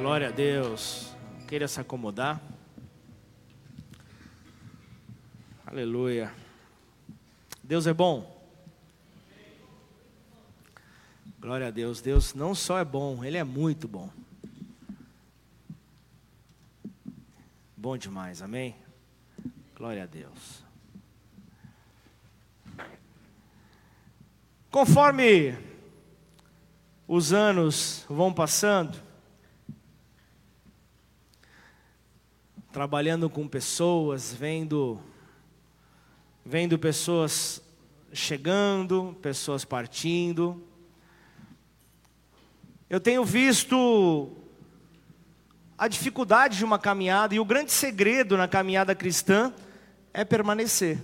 Glória a Deus. Queira se acomodar. Aleluia. Deus é bom. Glória a Deus. Deus não só é bom, Ele é muito bom. Bom demais, amém? Glória a Deus. Conforme os anos vão passando, trabalhando com pessoas, vendo vendo pessoas chegando, pessoas partindo. Eu tenho visto a dificuldade de uma caminhada e o grande segredo na caminhada cristã é permanecer.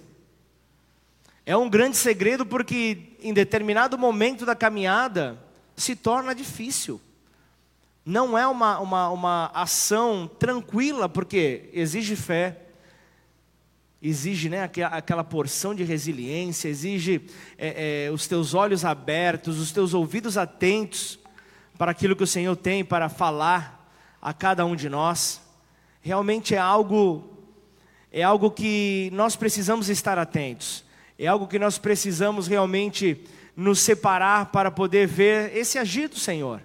É um grande segredo porque em determinado momento da caminhada se torna difícil. Não é uma, uma, uma ação tranquila, porque exige fé, exige né, aquela porção de resiliência, exige é, é, os teus olhos abertos, os teus ouvidos atentos para aquilo que o Senhor tem para falar a cada um de nós. Realmente é algo, é algo que nós precisamos estar atentos, é algo que nós precisamos realmente nos separar para poder ver esse agir do Senhor.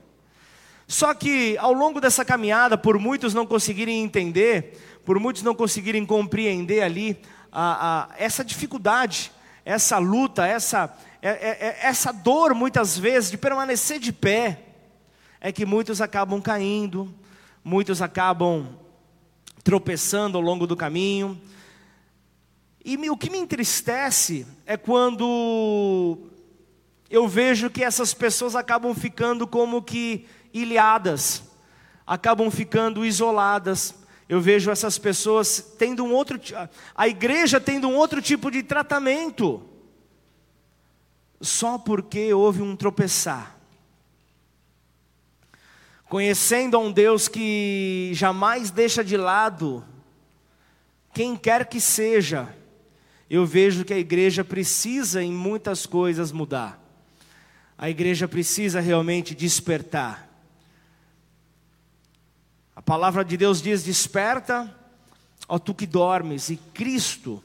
Só que ao longo dessa caminhada, por muitos não conseguirem entender, por muitos não conseguirem compreender ali a, a, essa dificuldade, essa luta, essa, é, é, é, essa dor muitas vezes de permanecer de pé, é que muitos acabam caindo, muitos acabam tropeçando ao longo do caminho. E o que me entristece é quando eu vejo que essas pessoas acabam ficando como que ilhadas, acabam ficando isoladas. Eu vejo essas pessoas tendo um outro, a igreja tendo um outro tipo de tratamento, só porque houve um tropeçar. Conhecendo a um Deus que jamais deixa de lado quem quer que seja, eu vejo que a igreja precisa em muitas coisas mudar. A igreja precisa realmente despertar. A palavra de Deus diz: Desperta, ó tu que dormes, e Cristo,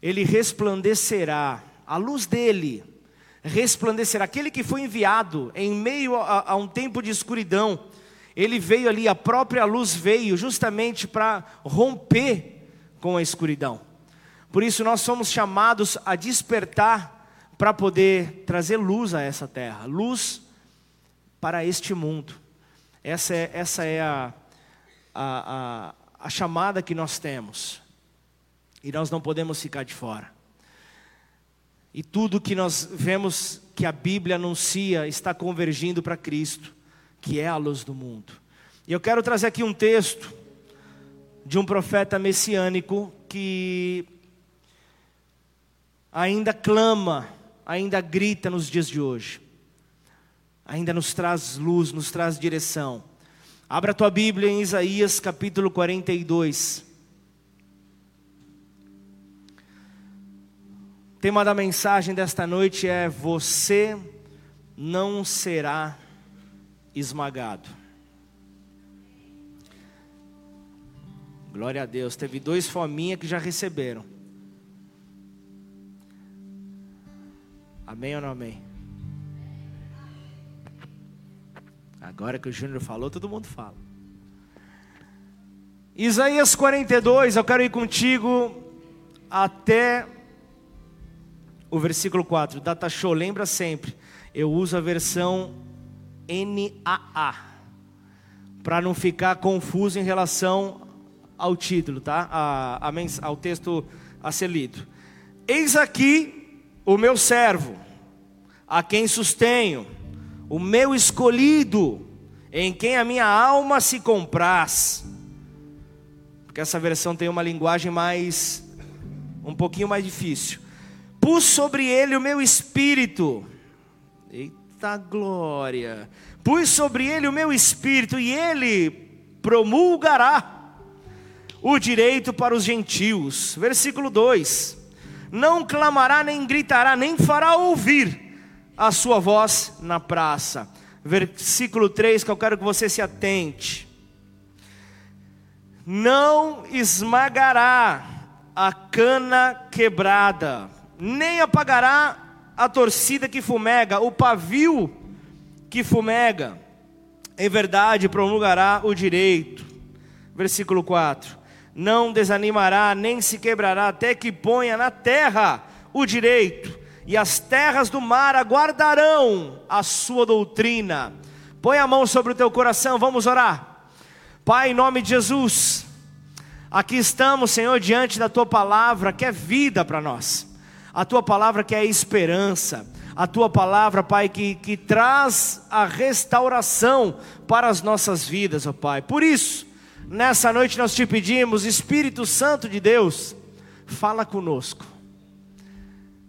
Ele resplandecerá, a luz dele resplandecerá. Aquele que foi enviado em meio a, a um tempo de escuridão, ele veio ali, a própria luz veio justamente para romper com a escuridão. Por isso nós somos chamados a despertar para poder trazer luz a essa terra, luz para este mundo. Essa é, essa é a, a, a, a chamada que nós temos. E nós não podemos ficar de fora. E tudo que nós vemos que a Bíblia anuncia está convergindo para Cristo, que é a luz do mundo. E eu quero trazer aqui um texto de um profeta messiânico que ainda clama, ainda grita nos dias de hoje, ainda nos traz luz, nos traz direção. Abra a tua Bíblia em Isaías capítulo 42. O tema da mensagem desta noite é: Você não será esmagado. Glória a Deus. Teve dois fominha que já receberam. Amém ou não amém? Agora que o Júnior falou, todo mundo fala. Isaías 42, eu quero ir contigo até o versículo 4. Data show, lembra sempre. Eu uso a versão NAA para não ficar confuso em relação ao título, tá? A, a, ao texto a ser lido. Eis aqui o meu servo, a quem sustenho o meu escolhido, em quem a minha alma se compraz. Porque essa versão tem uma linguagem mais, um pouquinho mais difícil. Pus sobre ele o meu espírito. Eita glória! Pus sobre ele o meu espírito e ele promulgará o direito para os gentios. Versículo 2: Não clamará, nem gritará, nem fará ouvir a sua voz na praça. Versículo 3, que eu quero que você se atente. não esmagará a cana quebrada, nem apagará a torcida que fumega, o pavio que fumega. Em verdade, promulgará o direito. Versículo 4: Não desanimará, nem se quebrará, até que ponha na terra o direito, e as terras do mar aguardarão a sua doutrina. Põe a mão sobre o teu coração, vamos orar. Pai, em nome de Jesus, aqui estamos, Senhor, diante da tua palavra que é vida para nós, a tua palavra que é esperança, a tua palavra, Pai, que, que traz a restauração para as nossas vidas, ó Pai. Por isso, nessa noite nós te pedimos, Espírito Santo de Deus, fala conosco,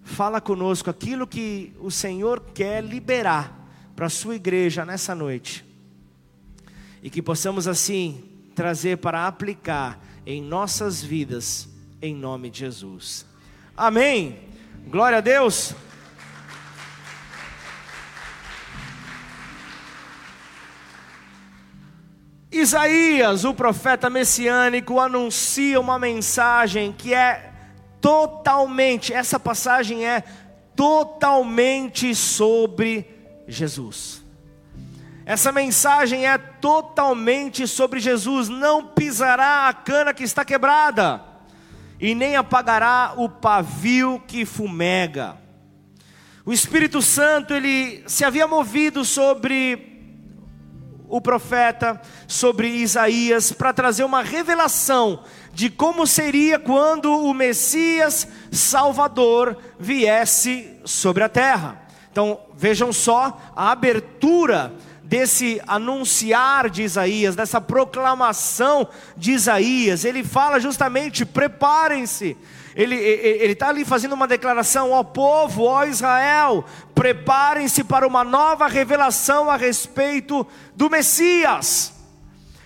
fala conosco aquilo que o Senhor quer liberar para a sua igreja nessa noite e que possamos assim trazer para aplicar em nossas vidas, em nome de Jesus. Amém. Glória a Deus. Isaías, o profeta messiânico, anuncia uma mensagem que é totalmente, essa passagem é totalmente sobre Jesus. Essa mensagem é totalmente sobre Jesus. Não pisará a cana que está quebrada, e nem apagará o pavio que fumega. O Espírito Santo, ele se havia movido sobre o profeta, sobre Isaías, para trazer uma revelação de como seria quando o Messias Salvador viesse sobre a terra. Então, vejam só a abertura desse anunciar de Isaías, dessa proclamação de Isaías, ele fala justamente: preparem-se. Ele está ali fazendo uma declaração: ó povo, ó Israel, preparem-se para uma nova revelação a respeito do Messias.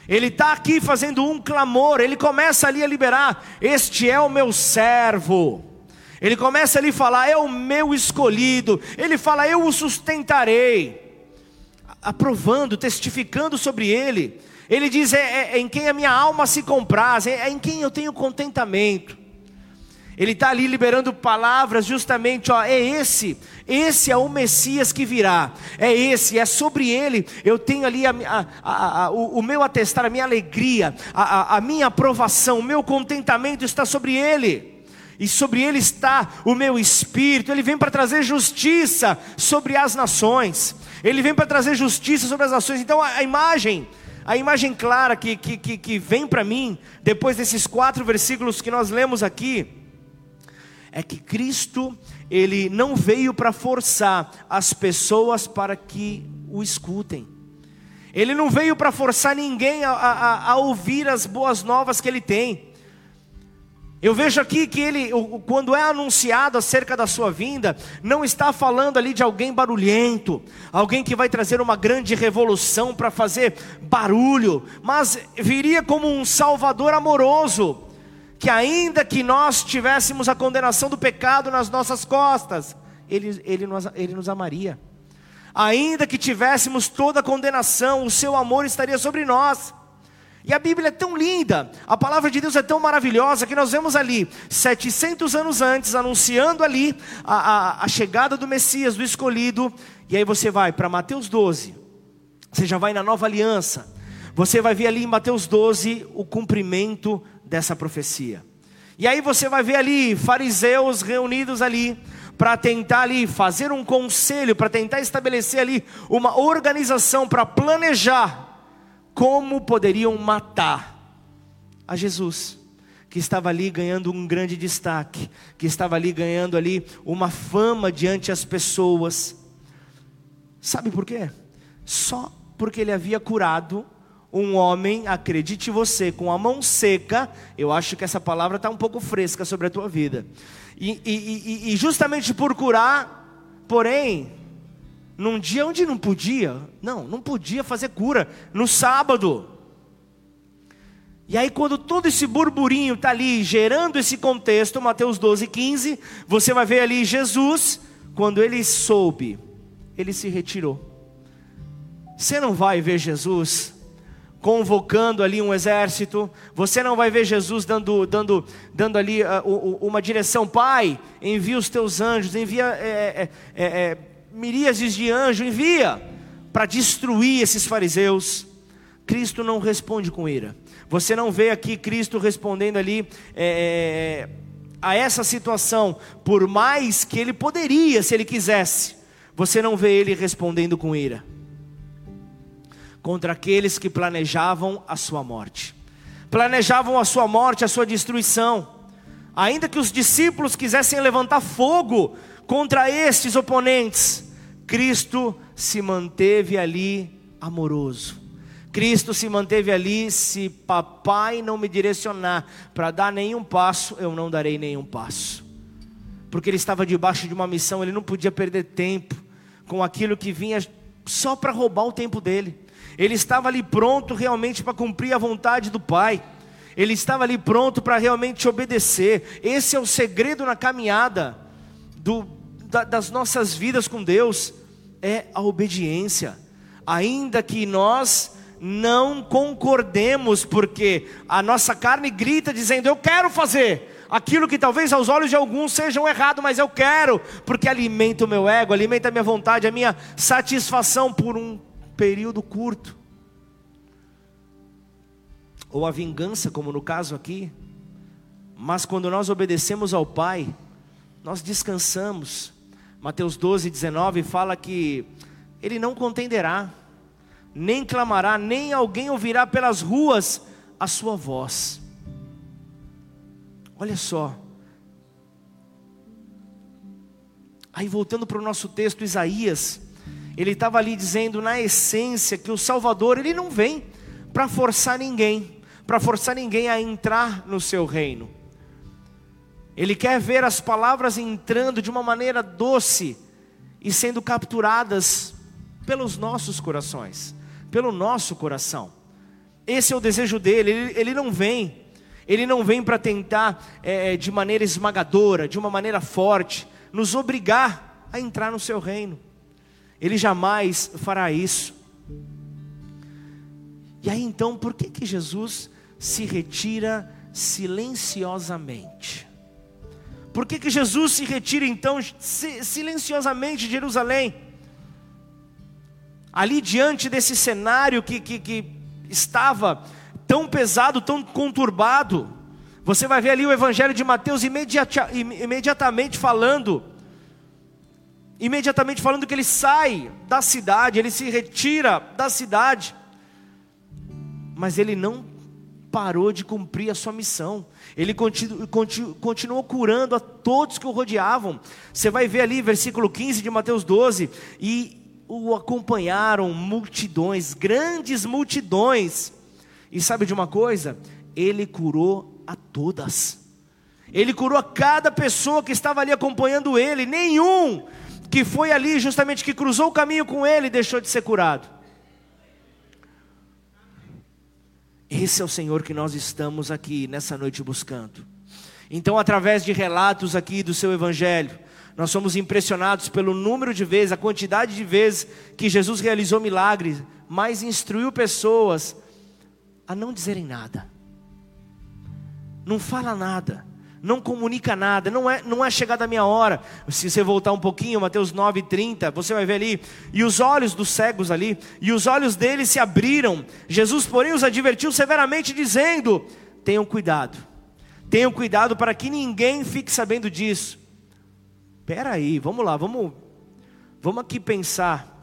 Ele está aqui fazendo um clamor, ele começa ali a liberar: Este é o meu servo. Ele começa ali a falar: É o meu escolhido. Ele fala: Eu o sustentarei aprovando, testificando sobre ele. Ele diz: é, é, é, em quem a minha alma se compraz, é, é em quem eu tenho contentamento. Ele está ali liberando palavras, justamente, ó, é esse, esse é o Messias que virá, é esse, é sobre ele, eu tenho ali a, a, a, o, o, meu atestar, a minha alegria, a, minha aprovação, o meu contentamento está sobre ele, e sobre ele está o meu espírito, ele vem para trazer justiça sobre as nações, ele vem para trazer justiça sobre as nações. Então a, imagem, a imagem clara que, que, que, que vem para mim, depois desses quatro versículos que nós lemos aqui, é que Cristo, Ele não veio para forçar as pessoas para que o escutem. Ele não veio para forçar ninguém a, a, a, ouvir as boas novas que Ele tem. Eu vejo aqui que ele, quando é anunciado acerca da sua vinda, não está falando ali de alguém barulhento, alguém que vai trazer uma grande revolução para fazer barulho, mas viria como um Salvador amoroso, que ainda que nós tivéssemos a condenação do pecado nas nossas costas, ele, ele, nos, ele nos amaria. Ainda que tivéssemos toda a condenação, o seu amor estaria sobre nós. E a Bíblia é tão linda, a palavra de Deus é tão maravilhosa que nós vemos ali, 700 anos antes, anunciando ali a, a, a chegada do Messias, do escolhido. E aí você vai para Mateus 12, você já vai na nova aliança, você vai ver ali em Mateus 12 o cumprimento dessa profecia. E aí você vai ver ali fariseus reunidos ali para tentar ali fazer um conselho, para tentar estabelecer ali uma organização para planejar como poderiam matar a Jesus, que estava ali ganhando um grande destaque, que estava ali ganhando ali uma fama diante as pessoas. Sabe por quê? Só porque ele havia curado um homem, acredite você, com a mão seca, eu acho que essa palavra está um pouco fresca sobre a tua vida. E, e, e, e justamente por curar, porém, num dia onde não podia, não, não podia fazer cura, no sábado. E aí, quando todo esse burburinho está ali gerando esse contexto, Mateus 12, 15, você vai ver ali Jesus, quando ele soube, ele se retirou. Você não vai ver Jesus convocando ali um exército, você não vai ver Jesus dando, dando, dando ali uh, uma direção, Pai, envia os teus anjos, envia é, é, é, miríades de anjos, envia para destruir esses fariseus. Cristo não responde com ira. Você não vê aqui Cristo respondendo ali é, a essa situação, por mais que ele poderia, se ele quisesse, você não vê ele respondendo com ira contra aqueles que planejavam a sua morte. Planejavam a sua morte, a sua destruição. Ainda que os discípulos quisessem levantar fogo contra estes oponentes, Cristo se manteve ali amoroso. Cristo se manteve ali, se papai não me direcionar para dar nenhum passo, eu não darei nenhum passo. Porque ele estava debaixo de uma missão, ele não podia perder tempo com aquilo que vinha só para roubar o tempo dele. Ele estava ali pronto realmente para cumprir a vontade do Pai. Ele estava ali pronto para realmente obedecer. Esse é o segredo na caminhada do, da, das nossas vidas com Deus, é a obediência. Ainda que nós não concordemos, porque a nossa carne grita dizendo: Eu quero fazer aquilo que talvez aos olhos de alguns sejam errado, mas eu quero, porque alimenta o meu ego, alimenta a minha vontade, a minha satisfação por um período curto. Ou a vingança, como no caso aqui. Mas quando nós obedecemos ao Pai, nós descansamos. Mateus 12, 19 fala que Ele não contenderá, nem clamará, nem alguém ouvirá pelas ruas a sua voz. Olha só. Aí voltando para o nosso texto, Isaías ele estava ali dizendo na essência que o Salvador ele não vem para forçar ninguém, para forçar ninguém a entrar no seu reino. Ele quer ver as palavras entrando de uma maneira doce e sendo capturadas pelos nossos corações, pelo nosso coração. Esse é o desejo dele. Ele, ele não vem, ele não vem para tentar é, de maneira esmagadora, de uma maneira forte, nos obrigar a entrar no seu reino. Ele jamais fará isso. E aí então, por que que Jesus se retira silenciosamente? Por que que Jesus se retira então silenciosamente de Jerusalém? Ali diante desse cenário que, que, que estava tão pesado, tão conturbado, você vai ver ali o Evangelho de Mateus imediata, imediatamente falando imediatamente falando que ele sai da cidade, ele se retira da cidade, mas ele não parou de cumprir a sua missão, ele continu, continu, continuou curando a todos que o rodeavam. Você vai ver ali, versículo 15 de Mateus 12: e o acompanharam multidões, grandes multidões, e sabe de uma coisa? Ele curou a todas. Ele curou a cada pessoa que estava ali acompanhando ele, nenhum que foi ali justamente que cruzou o caminho com ele e deixou de ser curado. Esse é o Senhor que nós estamos aqui nessa noite buscando. Então, através de relatos aqui do seu Evangelho, nós somos impressionados pelo número de vezes, a quantidade de vezes que Jesus realizou milagres, mas instruiu pessoas a não dizerem nada. Não fala nada não comunica nada, não é, não é chegada a minha hora. Se você voltar um pouquinho, Mateus 9:30, você vai ver ali, e os olhos dos cegos ali, e os olhos deles se abriram. Jesus, porém, os advertiu severamente, dizendo: Tenham cuidado, tenham cuidado para que ninguém fique sabendo disso. Espera aí, vamos lá, vamos, vamos aqui pensar.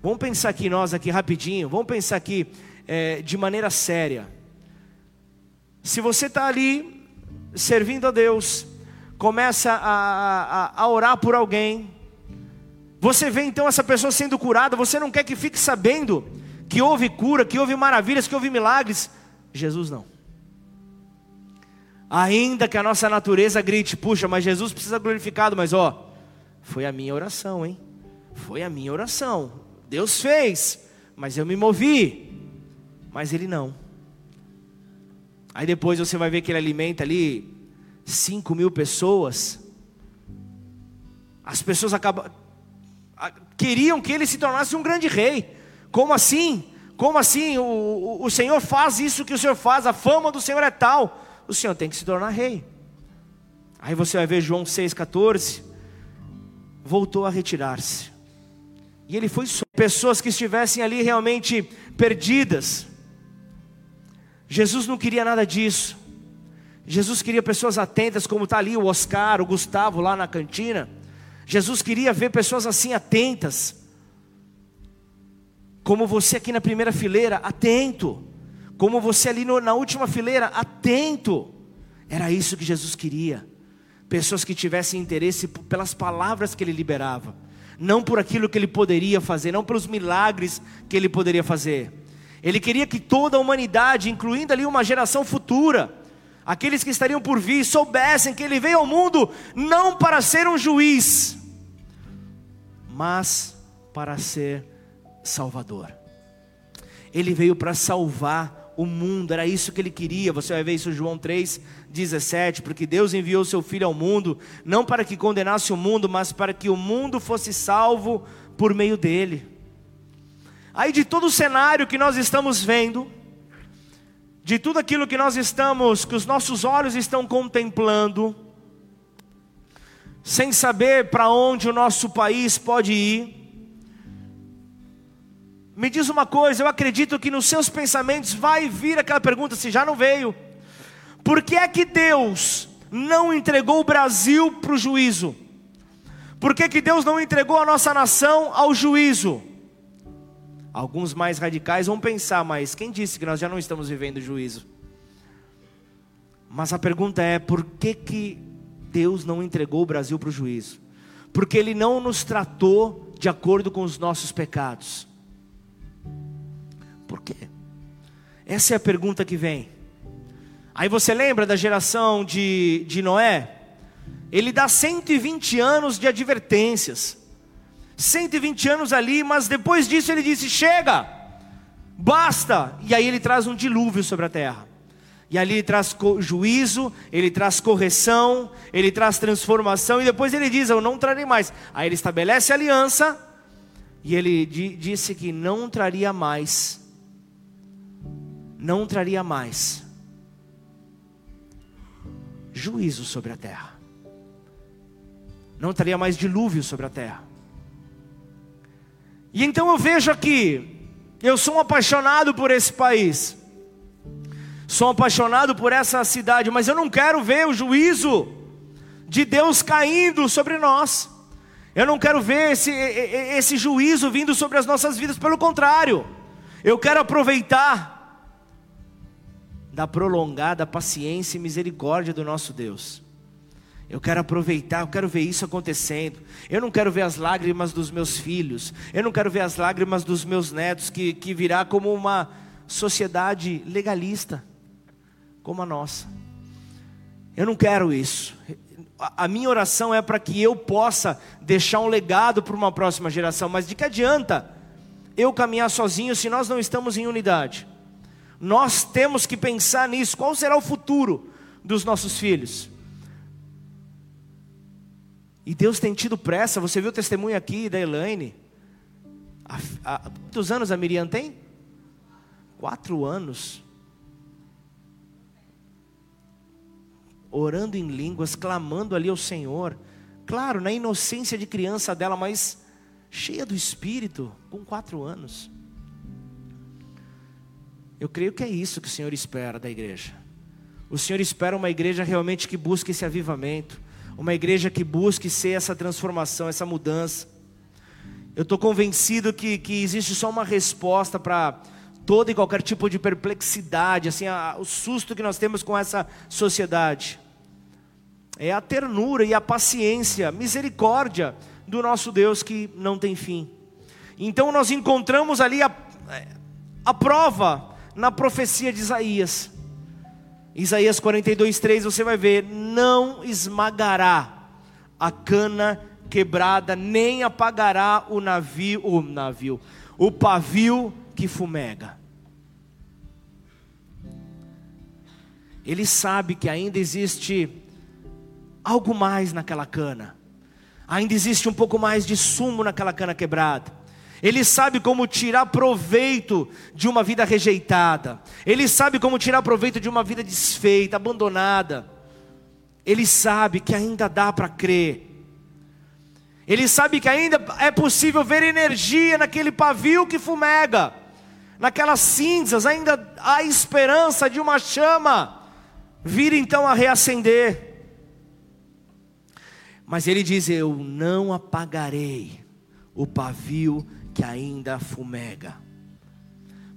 Vamos pensar aqui nós aqui rapidinho. Vamos pensar aqui é, de maneira séria. Se você está ali servindo a Deus, começa a, a, a orar por alguém, você vê então essa pessoa sendo curada, você não quer que fique sabendo que houve cura, que houve maravilhas, que houve milagres. Jesus não. Ainda que a nossa natureza grite, puxa, mas Jesus precisa glorificado, mas ó, foi a minha oração, hein? Foi a minha oração. Deus fez, mas eu me movi, mas ele não. Aí depois você vai ver que ele alimenta ali 5 mil pessoas. As pessoas acabam, queriam que ele se tornasse um grande rei. Como assim? Como assim? O, o Senhor faz isso que o Senhor faz, a fama do Senhor é tal. O Senhor tem que se tornar rei. Aí você vai ver João 6,14. Voltou a retirar-se. E ele foi só. Pessoas que estivessem ali realmente perdidas. Jesus não queria nada disso. Jesus queria pessoas atentas, como está ali o Oscar, o Gustavo lá na cantina. Jesus queria ver pessoas assim atentas. Como você aqui na primeira fileira, atento. Como você ali no, na última fileira, atento. Era isso que Jesus queria. Pessoas que tivessem interesse pelas palavras que ele liberava, não por aquilo que ele poderia fazer, não pelos milagres que ele poderia fazer. Ele queria que toda a humanidade, incluindo ali uma geração futura, aqueles que estariam por vir, soubessem que ele veio ao mundo não para ser um juiz, mas para ser salvador. Ele veio para salvar o mundo, era isso que ele queria. Você vai ver isso em João 3:17, porque Deus enviou seu filho ao mundo não para que condenasse o mundo, mas para que o mundo fosse salvo por meio dele. Aí de todo o cenário que nós estamos vendo, de tudo aquilo que nós estamos, que os nossos olhos estão contemplando, sem saber para onde o nosso país pode ir. Me diz uma coisa, eu acredito que nos seus pensamentos vai vir aquela pergunta, se já não veio: por que é que Deus não entregou o Brasil para o juízo? Por que, que Deus não entregou a nossa nação ao juízo? Alguns mais radicais vão pensar, mas quem disse que nós já não estamos vivendo juízo? Mas a pergunta é: por que, que Deus não entregou o Brasil para o juízo? Porque Ele não nos tratou de acordo com os nossos pecados. Por quê? Essa é a pergunta que vem. Aí você lembra da geração de, de Noé? Ele dá 120 anos de advertências. 120 anos ali, mas depois disso ele disse: chega, basta. E aí ele traz um dilúvio sobre a terra. E ali ele traz juízo, ele traz correção, ele traz transformação, e depois ele diz: Eu não trarei mais. Aí ele estabelece aliança, e ele disse que não traria mais, não traria mais juízo sobre a terra, não traria mais dilúvio sobre a terra. E então eu vejo aqui, eu sou um apaixonado por esse país, sou apaixonado por essa cidade, mas eu não quero ver o juízo de Deus caindo sobre nós. Eu não quero ver esse, esse juízo vindo sobre as nossas vidas, pelo contrário, eu quero aproveitar da prolongada paciência e misericórdia do nosso Deus. Eu quero aproveitar, eu quero ver isso acontecendo. Eu não quero ver as lágrimas dos meus filhos. Eu não quero ver as lágrimas dos meus netos, que, que virá como uma sociedade legalista, como a nossa. Eu não quero isso. A minha oração é para que eu possa deixar um legado para uma próxima geração. Mas de que adianta eu caminhar sozinho se nós não estamos em unidade? Nós temos que pensar nisso. Qual será o futuro dos nossos filhos? E Deus tem tido pressa. Você viu o testemunho aqui da Elaine? Há, há, quantos anos a Miriam tem? Quatro anos. Orando em línguas, clamando ali ao Senhor. Claro, na inocência de criança dela, mas cheia do Espírito, com quatro anos. Eu creio que é isso que o Senhor espera da igreja. O Senhor espera uma igreja realmente que busque esse avivamento uma igreja que busque ser essa transformação, essa mudança. Eu estou convencido que, que existe só uma resposta para todo e qualquer tipo de perplexidade, assim, a, o susto que nós temos com essa sociedade. É a ternura e a paciência, misericórdia do nosso Deus que não tem fim. Então nós encontramos ali a, a prova na profecia de Isaías. Isaías 42, 3, você vai ver: não esmagará a cana quebrada, nem apagará o navio, o navio, o pavio que fumega. Ele sabe que ainda existe algo mais naquela cana. Ainda existe um pouco mais de sumo naquela cana quebrada. Ele sabe como tirar proveito de uma vida rejeitada. Ele sabe como tirar proveito de uma vida desfeita, abandonada. Ele sabe que ainda dá para crer. Ele sabe que ainda é possível ver energia naquele pavio que fumega, naquelas cinzas, ainda há esperança de uma chama vir então a reacender. Mas ele diz: Eu não apagarei o pavio que ainda fumega.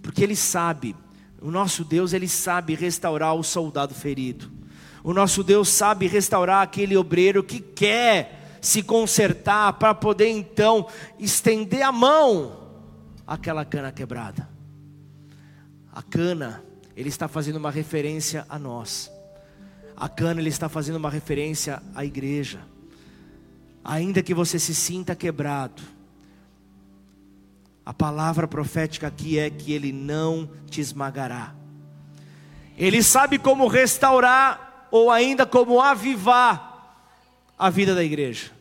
Porque ele sabe, o nosso Deus, ele sabe restaurar o soldado ferido. O nosso Deus sabe restaurar aquele obreiro que quer se consertar para poder então estender a mão àquela cana quebrada. A cana, ele está fazendo uma referência a nós. A cana, ele está fazendo uma referência à igreja. Ainda que você se sinta quebrado, a palavra profética aqui é que ele não te esmagará. Ele sabe como restaurar ou ainda como avivar a vida da igreja.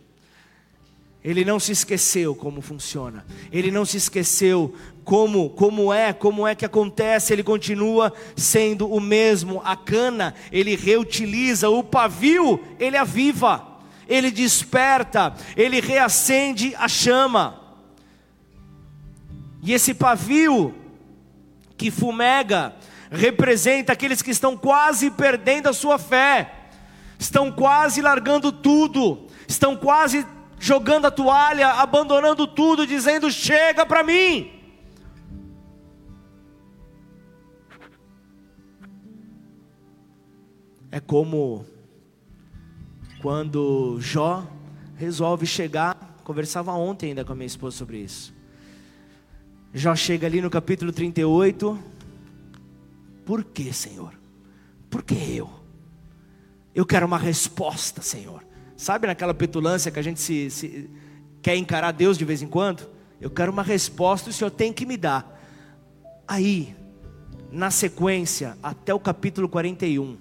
Ele não se esqueceu como funciona. Ele não se esqueceu como como é, como é que acontece. Ele continua sendo o mesmo. A cana, ele reutiliza, o pavio, ele aviva. Ele desperta, ele reacende a chama. E esse pavio que fumega representa aqueles que estão quase perdendo a sua fé, estão quase largando tudo, estão quase jogando a toalha, abandonando tudo, dizendo: chega para mim. É como quando Jó resolve chegar, conversava ontem ainda com a minha esposa sobre isso. Jó chega ali no capítulo 38. Por que, Senhor? Por que eu? Eu quero uma resposta, Senhor. Sabe naquela petulância que a gente se, se, quer encarar Deus de vez em quando? Eu quero uma resposta e o Senhor tem que me dar. Aí, na sequência, até o capítulo 41,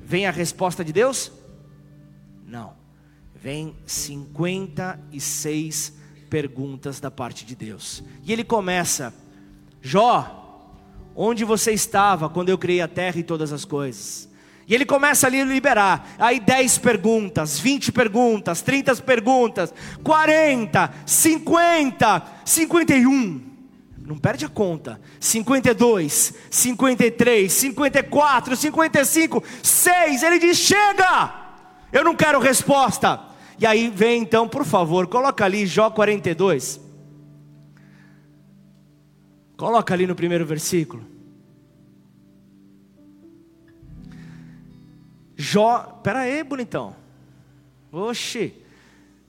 vem a resposta de Deus? Não. Vem 56 perguntas da parte de Deus. E ele começa: Jó, onde você estava quando eu criei a terra e todas as coisas? E ele começa ali a liberar. Aí 10 perguntas, 20 perguntas, 30 perguntas, 40, 50, 51. Não perde a conta. 52, 53, 54, 55, 6. Ele diz: Chega! Eu não quero resposta. E aí vem então, por favor, coloca ali Jó 42. Coloca ali no primeiro versículo. Jó, pera aí, bonitão. Oxe,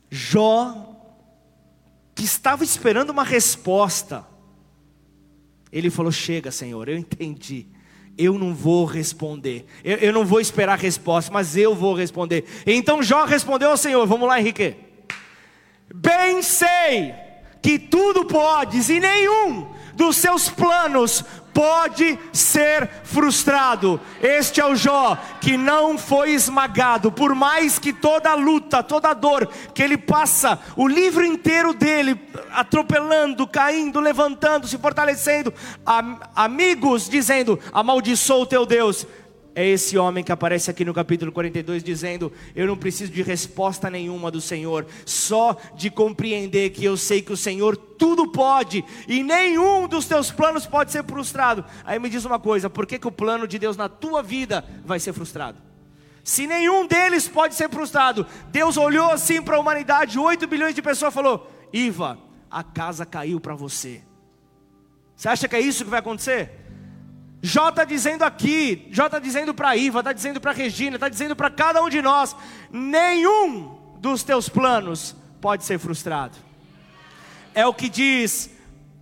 Jó, que estava esperando uma resposta, ele falou: Chega, Senhor, eu entendi eu não vou responder. Eu, eu, não vou esperar resposta, mas eu vou responder. Então Jó respondeu ao Senhor: Vamos lá, Henrique. Bem sei que tudo podes e nenhum dos seus planos pode ser frustrado. Este é o Jó que não foi esmagado, por mais que toda a luta, toda a dor que ele passa, o livro inteiro dele atropelando, caindo, levantando, se fortalecendo, amigos dizendo: amaldiçoa o teu Deus. É esse homem que aparece aqui no capítulo 42 dizendo: Eu não preciso de resposta nenhuma do Senhor, só de compreender que eu sei que o Senhor tudo pode e nenhum dos teus planos pode ser frustrado. Aí me diz uma coisa: por que, que o plano de Deus na tua vida vai ser frustrado? Se nenhum deles pode ser frustrado, Deus olhou assim para a humanidade, 8 bilhões de pessoas, falou: Iva, a casa caiu para você. Você acha que é isso que vai acontecer? Jó está dizendo aqui, Jó está dizendo para Iva, está dizendo para Regina, está dizendo para cada um de nós: nenhum dos teus planos pode ser frustrado. É o que diz: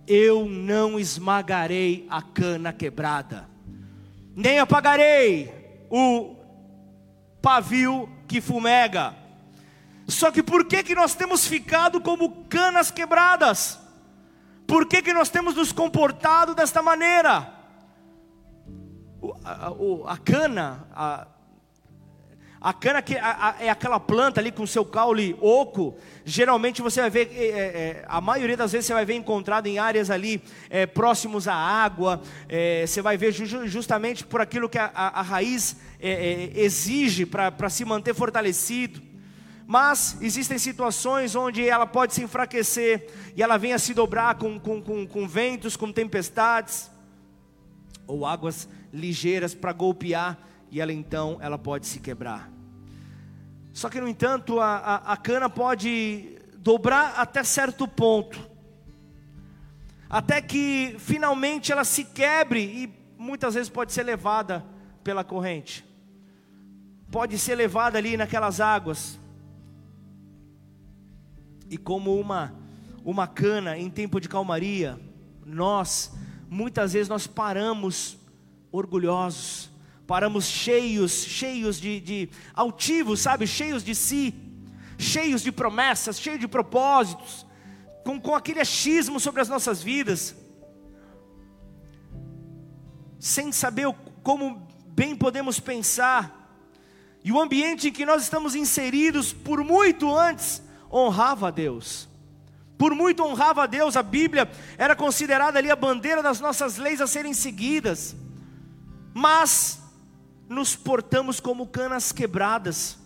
eu não esmagarei a cana quebrada, nem apagarei o pavio que fumega. Só que por que, que nós temos ficado como canas quebradas? Por que, que nós temos nos comportado desta maneira? A, a, a cana, a, A cana que, a, a, é aquela planta ali com seu caule oco. Geralmente você vai ver, é, é, é, a maioria das vezes você vai ver encontrado em áreas ali é, próximos à água. É, você vai ver ju, justamente por aquilo que a, a raiz é, exige para se manter fortalecido. Mas existem situações onde ela pode se enfraquecer e ela vem a se dobrar com, com, com, com ventos, com tempestades ou águas ligeiras para golpear e ela então ela pode se quebrar. Só que no entanto a, a, a cana pode dobrar até certo ponto, até que finalmente ela se quebre e muitas vezes pode ser levada pela corrente, pode ser levada ali naquelas águas. E como uma uma cana em tempo de calmaria, nós muitas vezes nós paramos orgulhosos, paramos cheios, cheios de, de altivos, sabe? Cheios de si, cheios de promessas, cheios de propósitos, com, com aquele achismo sobre as nossas vidas, sem saber como bem podemos pensar, e o ambiente em que nós estamos inseridos, por muito antes, honrava a Deus. Por muito honrava a Deus, a Bíblia era considerada ali a bandeira das nossas leis a serem seguidas. Mas nos portamos como canas quebradas,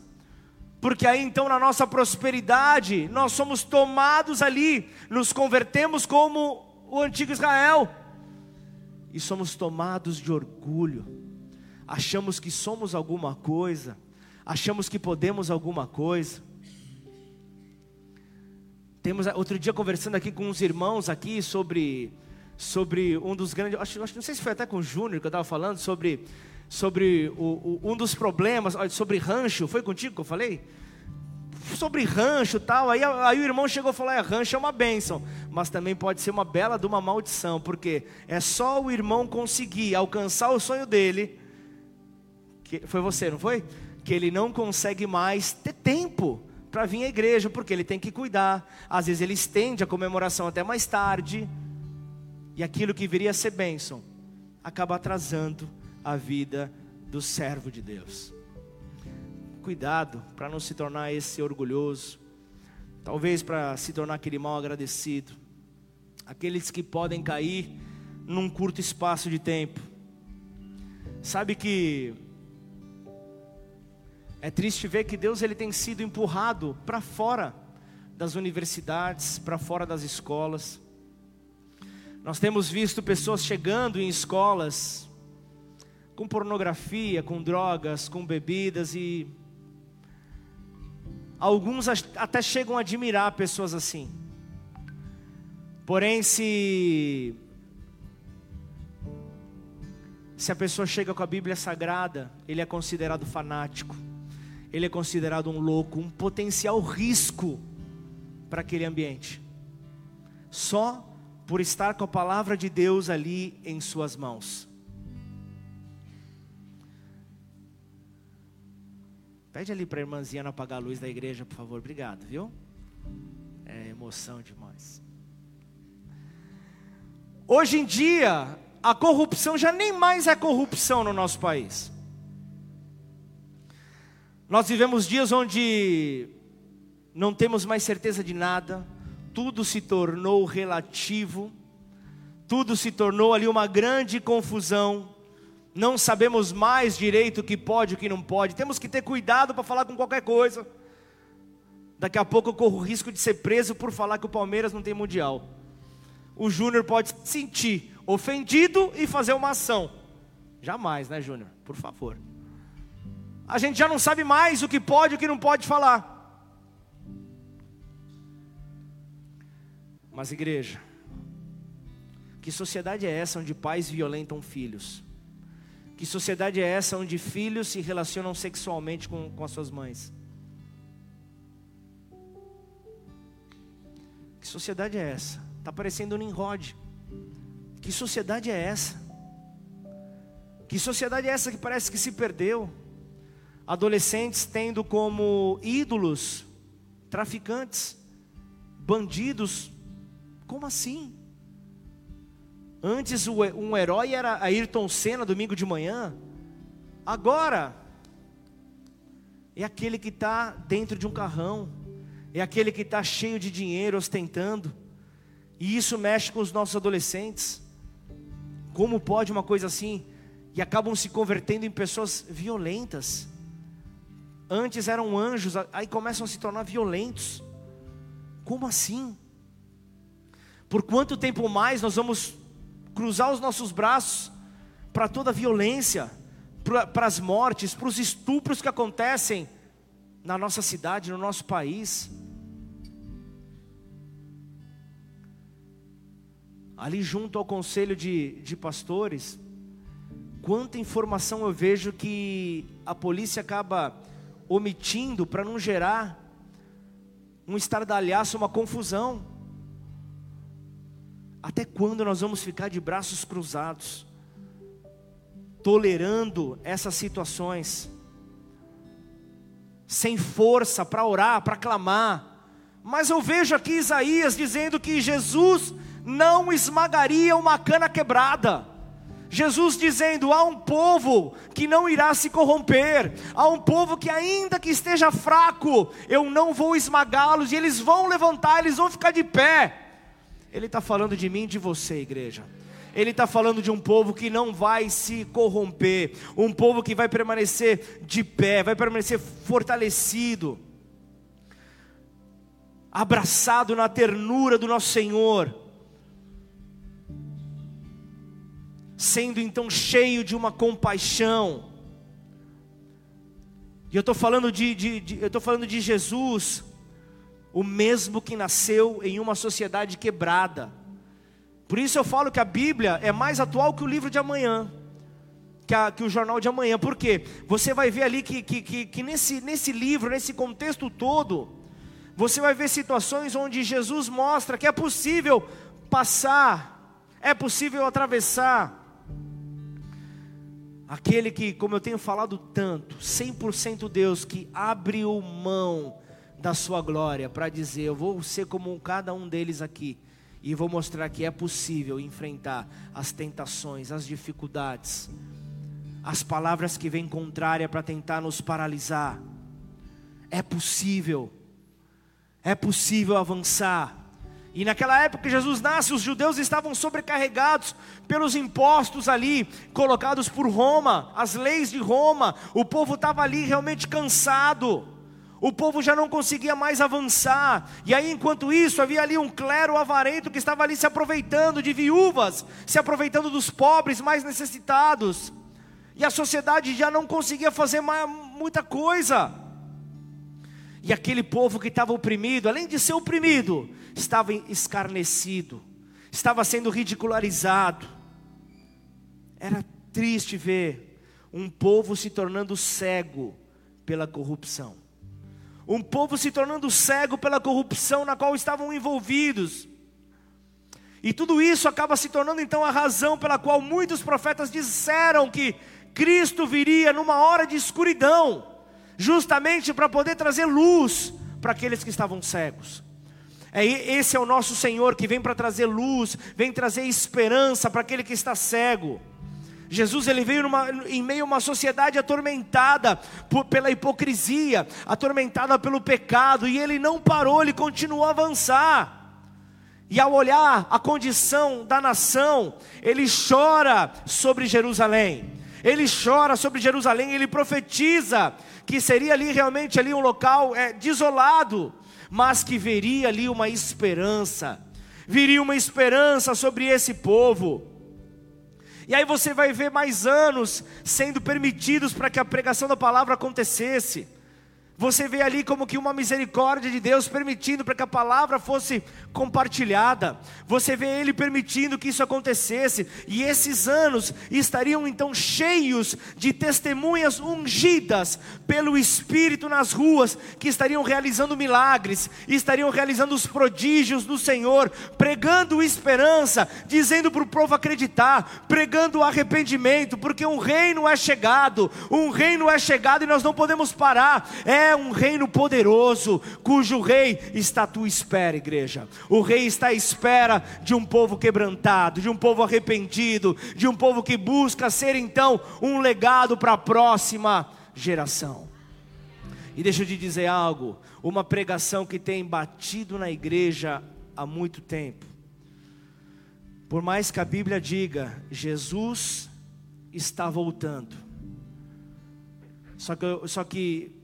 porque aí então na nossa prosperidade nós somos tomados ali, nos convertemos como o antigo Israel e somos tomados de orgulho, achamos que somos alguma coisa, achamos que podemos alguma coisa. Temos outro dia conversando aqui com uns irmãos aqui sobre sobre um dos grandes, acho, acho não sei se foi até com o Júnior que eu estava falando sobre sobre o, o, um dos problemas, sobre rancho, foi contigo que eu falei? Sobre rancho tal, aí, aí o irmão chegou e falou: é, rancho é uma bênção, mas também pode ser uma bela de uma maldição, porque é só o irmão conseguir alcançar o sonho dele, que foi você, não foi? Que ele não consegue mais ter tempo para vir à igreja, porque ele tem que cuidar. Às vezes ele estende a comemoração até mais tarde, e aquilo que viria a ser bênção acaba atrasando a vida do servo de Deus. Cuidado para não se tornar esse orgulhoso, talvez para se tornar aquele mal agradecido, aqueles que podem cair num curto espaço de tempo. Sabe que é triste ver que Deus ele tem sido empurrado para fora das universidades, para fora das escolas. Nós temos visto pessoas chegando em escolas com pornografia, com drogas, com bebidas e alguns até chegam a admirar pessoas assim. Porém, se se a pessoa chega com a Bíblia Sagrada, ele é considerado fanático, ele é considerado um louco, um potencial risco para aquele ambiente, só por estar com a palavra de Deus ali em suas mãos. Pede ali para a irmãzinha não apagar a luz da igreja, por favor. Obrigado, viu? É emoção demais. Hoje em dia, a corrupção já nem mais é corrupção no nosso país. Nós vivemos dias onde não temos mais certeza de nada, tudo se tornou relativo, tudo se tornou ali uma grande confusão não sabemos mais direito o que pode e o que não pode, temos que ter cuidado para falar com qualquer coisa. Daqui a pouco eu corro o risco de ser preso por falar que o Palmeiras não tem mundial. O Júnior pode se sentir ofendido e fazer uma ação. Jamais, né, Júnior? Por favor. A gente já não sabe mais o que pode e o que não pode falar. Mas, igreja, que sociedade é essa onde pais violentam filhos? Que sociedade é essa onde filhos se relacionam sexualmente com, com as suas mães? Que sociedade é essa? Está parecendo um Nimrod. Que sociedade é essa? Que sociedade é essa que parece que se perdeu? Adolescentes tendo como ídolos traficantes, bandidos. Como assim? Antes um herói era Ayrton Senna domingo de manhã. Agora é aquele que está dentro de um carrão, é aquele que está cheio de dinheiro, ostentando, e isso mexe com os nossos adolescentes. Como pode uma coisa assim? E acabam se convertendo em pessoas violentas. Antes eram anjos, aí começam a se tornar violentos. Como assim? Por quanto tempo mais nós vamos cruzar os nossos braços para toda a violência, para as mortes, para os estupros que acontecem na nossa cidade, no nosso país? ali junto ao conselho de, de pastores, quanta informação eu vejo que a polícia acaba omitindo para não gerar um estardalhaço, uma confusão. Até quando nós vamos ficar de braços cruzados, tolerando essas situações, sem força para orar, para clamar? Mas eu vejo aqui Isaías dizendo que Jesus não esmagaria uma cana quebrada. Jesus dizendo: há um povo que não irá se corromper, há um povo que, ainda que esteja fraco, eu não vou esmagá-los, e eles vão levantar, eles vão ficar de pé. Ele está falando de mim e de você, igreja. Ele está falando de um povo que não vai se corromper, um povo que vai permanecer de pé, vai permanecer fortalecido, abraçado na ternura do nosso Senhor sendo então cheio de uma compaixão. E eu estou falando de, de, de eu estou falando de Jesus, o mesmo que nasceu em uma sociedade quebrada. Por isso eu falo que a Bíblia é mais atual que o livro de amanhã, que, a, que o jornal de amanhã. Por quê? Você vai ver ali que, que, que, que nesse, nesse livro, nesse contexto todo, você vai ver situações onde Jesus mostra que é possível passar, é possível atravessar. Aquele que, como eu tenho falado tanto, 100% Deus, que abriu mão da sua glória para dizer: Eu vou ser como cada um deles aqui, e vou mostrar que é possível enfrentar as tentações, as dificuldades, as palavras que vêm contrária para tentar nos paralisar. É possível, é possível avançar. E naquela época que Jesus nasce, os judeus estavam sobrecarregados pelos impostos ali, colocados por Roma, as leis de Roma. O povo estava ali realmente cansado. O povo já não conseguia mais avançar. E aí, enquanto isso, havia ali um clero avarento que estava ali se aproveitando de viúvas, se aproveitando dos pobres mais necessitados. E a sociedade já não conseguia fazer mais, muita coisa. E aquele povo que estava oprimido, além de ser oprimido, estava escarnecido, estava sendo ridicularizado. Era triste ver um povo se tornando cego pela corrupção. Um povo se tornando cego pela corrupção na qual estavam envolvidos. E tudo isso acaba se tornando então a razão pela qual muitos profetas disseram que Cristo viria numa hora de escuridão justamente para poder trazer luz para aqueles que estavam cegos. É, esse é o nosso Senhor que vem para trazer luz, vem trazer esperança para aquele que está cego. Jesus ele veio numa, em meio a uma sociedade atormentada por, pela hipocrisia, atormentada pelo pecado, e ele não parou, ele continuou a avançar. E ao olhar a condição da nação, ele chora sobre Jerusalém. Ele chora sobre Jerusalém, ele profetiza que seria ali realmente ali um local é, desolado, mas que veria ali uma esperança, viria uma esperança sobre esse povo. E aí você vai ver mais anos sendo permitidos para que a pregação da palavra acontecesse. Você vê ali como que uma misericórdia de Deus permitindo para que a palavra fosse compartilhada. Você vê ele permitindo que isso acontecesse, e esses anos estariam então cheios de testemunhas ungidas pelo Espírito nas ruas, que estariam realizando milagres, estariam realizando os prodígios do Senhor, pregando esperança, dizendo para o povo acreditar, pregando arrependimento, porque um reino é chegado, um reino é chegado e nós não podemos parar. É um reino poderoso, cujo rei está à tua espera, igreja. O rei está à espera de um povo quebrantado, de um povo arrependido, de um povo que busca ser então um legado para a próxima geração. E deixa eu te dizer algo: uma pregação que tem batido na igreja há muito tempo. Por mais que a Bíblia diga, Jesus está voltando. Só que, só que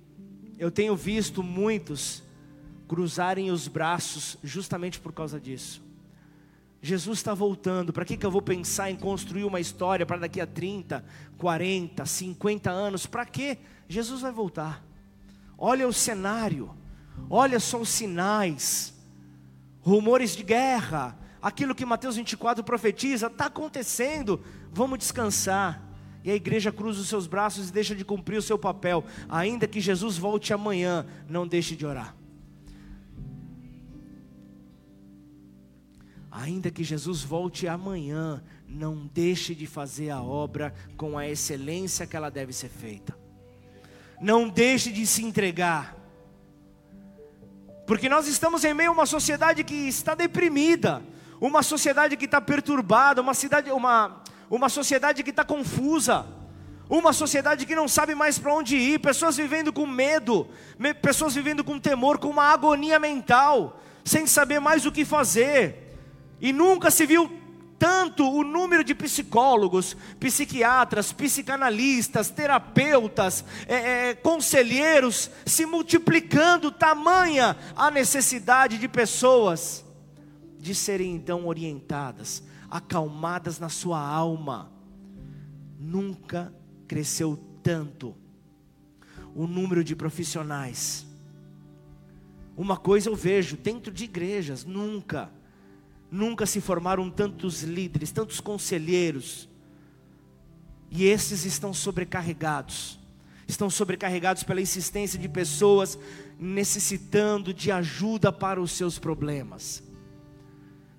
eu tenho visto muitos cruzarem os braços justamente por causa disso. Jesus está voltando, para que, que eu vou pensar em construir uma história para daqui a 30, 40, 50 anos? Para que? Jesus vai voltar. Olha o cenário, olha só os sinais, rumores de guerra, aquilo que Mateus 24 profetiza, está acontecendo, vamos descansar. E a igreja cruza os seus braços e deixa de cumprir o seu papel, ainda que Jesus volte amanhã, não deixe de orar. Ainda que Jesus volte amanhã, não deixe de fazer a obra com a excelência que ela deve ser feita. Não deixe de se entregar. Porque nós estamos em meio a uma sociedade que está deprimida, uma sociedade que está perturbada, uma, cidade, uma, uma sociedade que está confusa, uma sociedade que não sabe mais para onde ir, pessoas vivendo com medo, pessoas vivendo com temor, com uma agonia mental, sem saber mais o que fazer. E nunca se viu tanto o número de psicólogos, psiquiatras, psicanalistas, terapeutas, é, é, conselheiros se multiplicando, tamanha a necessidade de pessoas de serem então orientadas, acalmadas na sua alma. Nunca cresceu tanto o número de profissionais. Uma coisa eu vejo dentro de igrejas, nunca Nunca se formaram tantos líderes, tantos conselheiros. E esses estão sobrecarregados. Estão sobrecarregados pela insistência de pessoas necessitando de ajuda para os seus problemas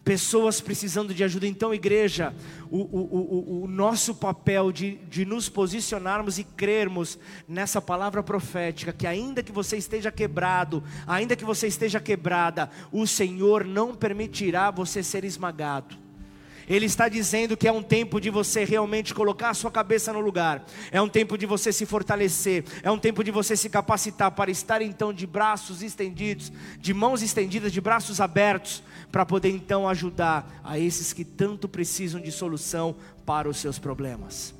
pessoas precisando de ajuda. Então, igreja, o, o, o, o, nosso papel de, de nos posicionarmos e crermos nessa palavra profética, que ainda que você esteja quebrado, ainda que você esteja quebrada, o Senhor não permitirá você ser esmagado. Ele está dizendo que é um tempo de você realmente colocar a sua cabeça no lugar, é um tempo de você se fortalecer, é um tempo de você se capacitar para estar então de braços estendidos, de mãos estendidas, de braços abertos, para poder então ajudar a esses que tanto precisam de solução para os seus problemas.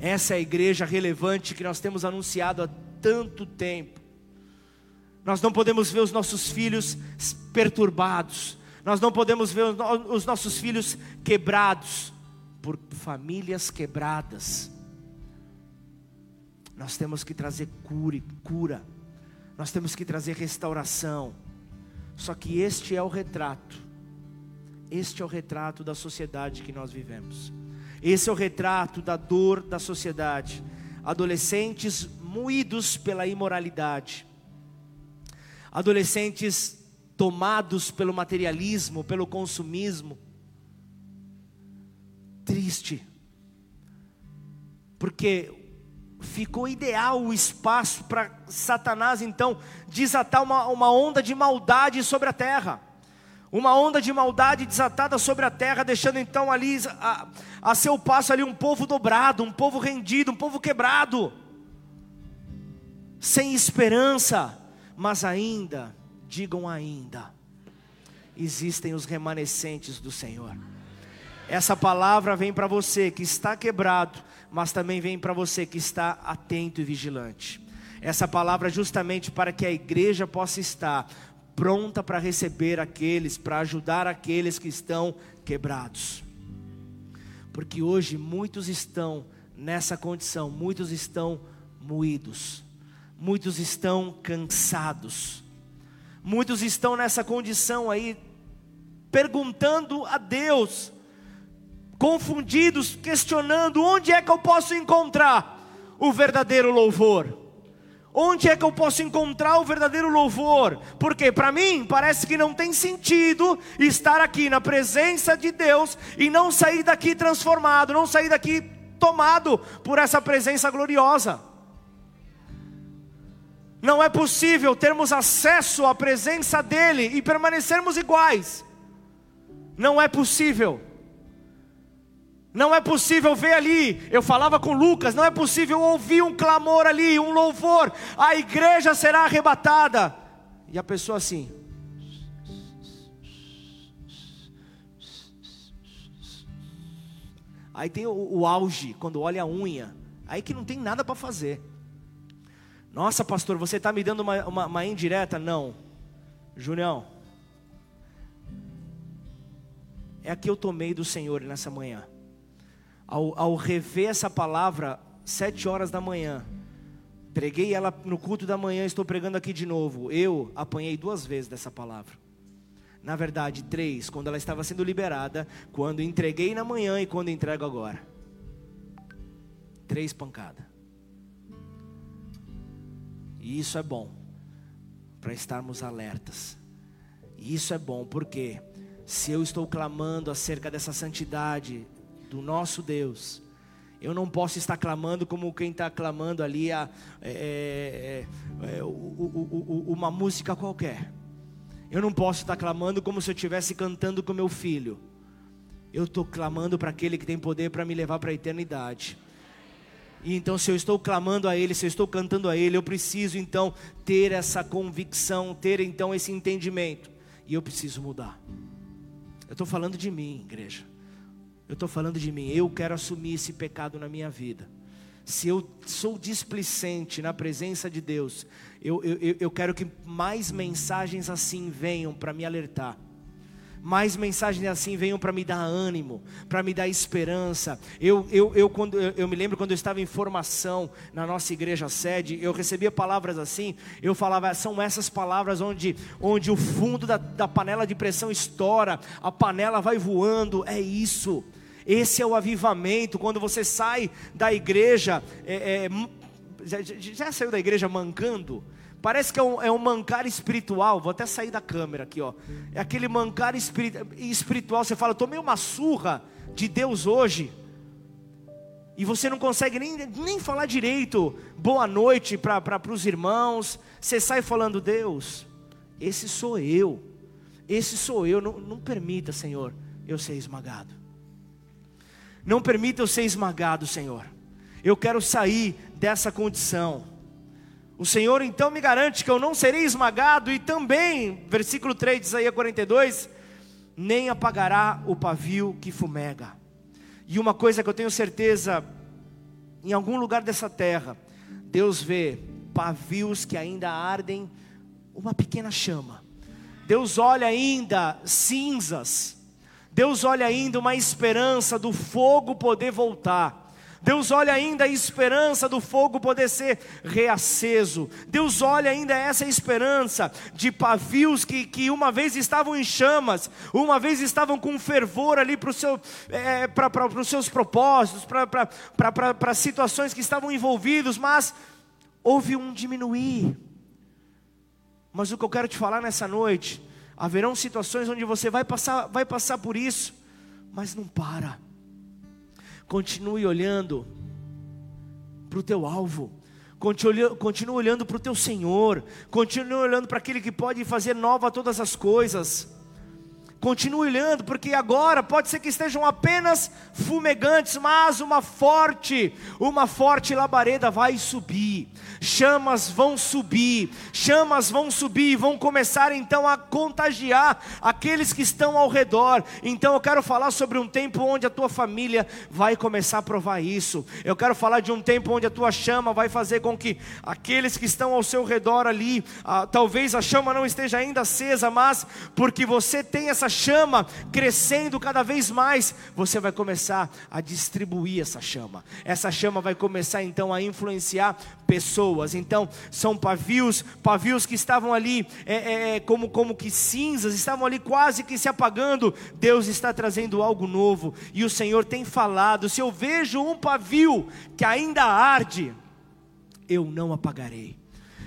Essa é a igreja relevante que nós temos anunciado há tanto tempo. Nós não podemos ver os nossos filhos perturbados, nós não podemos ver os nossos filhos quebrados por famílias quebradas. Nós temos que trazer cura, cura. Nós temos que trazer restauração. Só que este é o retrato. Este é o retrato da sociedade que nós vivemos. Esse é o retrato da dor da sociedade. Adolescentes moídos pela imoralidade. Adolescentes tomados pelo materialismo, pelo consumismo. Triste, porque ficou ideal o espaço para Satanás então desatar uma, uma onda de maldade sobre a terra. Uma onda de maldade desatada sobre a terra, deixando então ali a, a seu passo ali um povo dobrado, um povo rendido, um povo quebrado, sem esperança, mas ainda digam ainda: existem os remanescentes do Senhor. Essa palavra vem para você que está quebrado, mas também vem para você que está atento e vigilante. Essa palavra justamente para que a igreja possa estar pronta para receber aqueles, para ajudar aqueles que estão quebrados. Porque hoje muitos estão nessa condição, muitos estão moídos, muitos estão cansados Muitos estão nessa condição aí, perguntando a Deus, confundidos, questionando: onde é que eu posso encontrar o verdadeiro louvor? Onde é que eu posso encontrar o verdadeiro louvor? Porque para mim parece que não tem sentido estar aqui na presença de Deus e não sair daqui transformado, não sair daqui tomado por essa presença gloriosa. Não é possível termos acesso à presença dEle e permanecermos iguais. Não é possível. Não é possível ver ali. Eu falava com Lucas, não é possível ouvir um clamor ali, um louvor. A igreja será arrebatada. E a pessoa assim. Aí tem o, o auge, quando olha a unha. Aí que não tem nada para fazer. Nossa, pastor, você está me dando uma, uma, uma indireta? Não. Julião, é a que eu tomei do Senhor nessa manhã. Ao, ao rever essa palavra, sete horas da manhã, preguei ela no culto da manhã, estou pregando aqui de novo. Eu apanhei duas vezes dessa palavra. Na verdade, três, quando ela estava sendo liberada, quando entreguei na manhã e quando entrego agora. Três pancadas. E isso é bom, para estarmos alertas. E isso é bom, porque se eu estou clamando acerca dessa santidade do nosso Deus, eu não posso estar clamando como quem está clamando ali a, é, é, é, uma música qualquer. Eu não posso estar clamando como se eu estivesse cantando com meu filho. Eu estou clamando para aquele que tem poder para me levar para a eternidade. E então, se eu estou clamando a Ele, se eu estou cantando a Ele, eu preciso então ter essa convicção, ter então esse entendimento. E eu preciso mudar. Eu estou falando de mim, igreja. Eu estou falando de mim. Eu quero assumir esse pecado na minha vida. Se eu sou displicente na presença de Deus, eu, eu, eu quero que mais mensagens assim venham para me alertar mais mensagens assim venham para me dar ânimo, para me dar esperança. Eu, eu, eu, quando, eu, eu, me lembro quando eu estava em formação na nossa igreja sede, eu recebia palavras assim, eu falava, são essas palavras onde, onde o fundo da, da panela de pressão estoura, a panela vai voando, é isso. Esse é o avivamento, quando você sai da igreja, é, é, já, já saiu da igreja mancando? Parece que é um, é um mancar espiritual. Vou até sair da câmera aqui, ó. É aquele mancar espiritual. Você fala, tomei uma surra de Deus hoje. E você não consegue nem, nem falar direito. Boa noite para os irmãos. Você sai falando, Deus, esse sou eu. Esse sou eu. Não, não permita, Senhor, eu ser esmagado. Não permita eu ser esmagado, Senhor. Eu quero sair dessa condição. O Senhor então me garante que eu não serei esmagado, e também, versículo 3 de Isaías 42, nem apagará o pavio que fumega. E uma coisa que eu tenho certeza, em algum lugar dessa terra, Deus vê pavios que ainda ardem uma pequena chama. Deus olha ainda cinzas. Deus olha ainda uma esperança do fogo poder voltar. Deus olha ainda a esperança do fogo poder ser reaceso. Deus olha ainda essa esperança de pavios que, que uma vez estavam em chamas, uma vez estavam com fervor ali para seu, é, os seus propósitos, para situações que estavam envolvidos, mas houve um diminuir. Mas o que eu quero te falar nessa noite, haverão situações onde você vai passar, vai passar por isso, mas não para Continue olhando para o teu alvo. Continue, olhando para o teu Senhor. Continue olhando para aquele que pode fazer nova todas as coisas. Continue olhando, porque agora pode ser que estejam apenas fumegantes, mas uma forte, uma forte labareda vai subir, chamas vão subir, chamas vão subir, vão começar então a contagiar aqueles que estão ao redor. Então eu quero falar sobre um tempo onde a tua família vai começar a provar isso. Eu quero falar de um tempo onde a tua chama vai fazer com que aqueles que estão ao seu redor ali, ah, talvez a chama não esteja ainda acesa, mas porque você tem essa chama crescendo cada vez mais, você vai começar a distribuir essa chama. Essa chama vai começar então a influenciar pessoas. Então, são pavios, pavios que estavam ali é, é, é, como, como que cinzas, estavam ali quase que se apagando. Deus está trazendo algo novo, e o Senhor tem falado: se eu vejo um pavio que ainda arde, eu não apagarei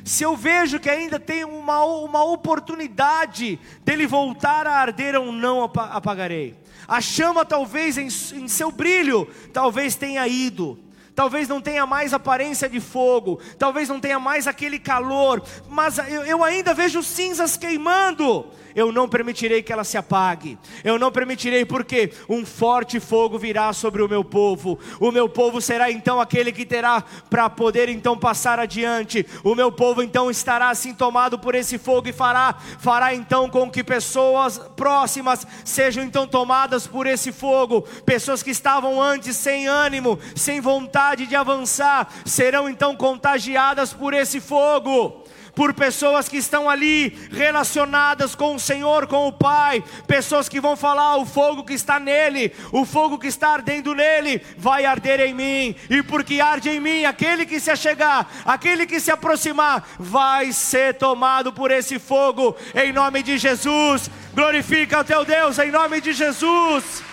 se eu vejo que ainda tem uma, uma oportunidade dele voltar a arder, eu não apagarei. A chama talvez em, em seu brilho, talvez tenha ido, Talvez não tenha mais aparência de fogo, talvez não tenha mais aquele calor, mas eu, eu ainda vejo cinzas queimando eu não permitirei que ela se apague, eu não permitirei, porque um forte fogo virá sobre o meu povo, o meu povo será então aquele que terá para poder então passar adiante, o meu povo então estará assim tomado por esse fogo e fará, fará então com que pessoas próximas sejam então tomadas por esse fogo, pessoas que estavam antes sem ânimo, sem vontade de avançar, serão então contagiadas por esse fogo por pessoas que estão ali relacionadas com o Senhor, com o Pai, pessoas que vão falar: o fogo que está nele, o fogo que está ardendo nele, vai arder em mim, e porque arde em mim, aquele que se achegar, aquele que se aproximar, vai ser tomado por esse fogo, em nome de Jesus. Glorifica o teu Deus, em nome de Jesus.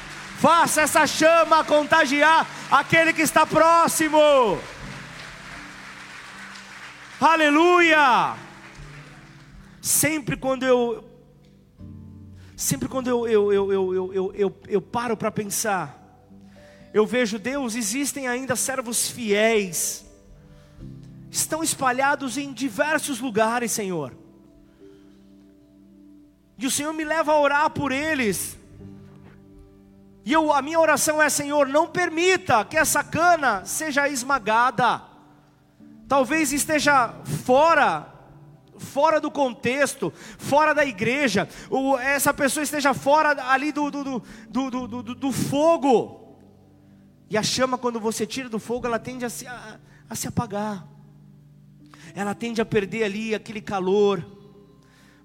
Faça essa chama contagiar aquele que está próximo. Aleluia! Sempre quando eu sempre quando eu, eu, eu, eu, eu, eu, eu paro para pensar, eu vejo Deus, existem ainda servos fiéis, estão espalhados em diversos lugares, Senhor. E o Senhor me leva a orar por eles. E eu, a minha oração é, Senhor, não permita que essa cana seja esmagada talvez esteja fora fora do contexto, fora da igreja, ou essa pessoa esteja fora ali do, do, do, do, fogo. E a chama, quando você tira do fogo, ela tende a se, a, a se apagar, ela tende a perder ali aquele calor.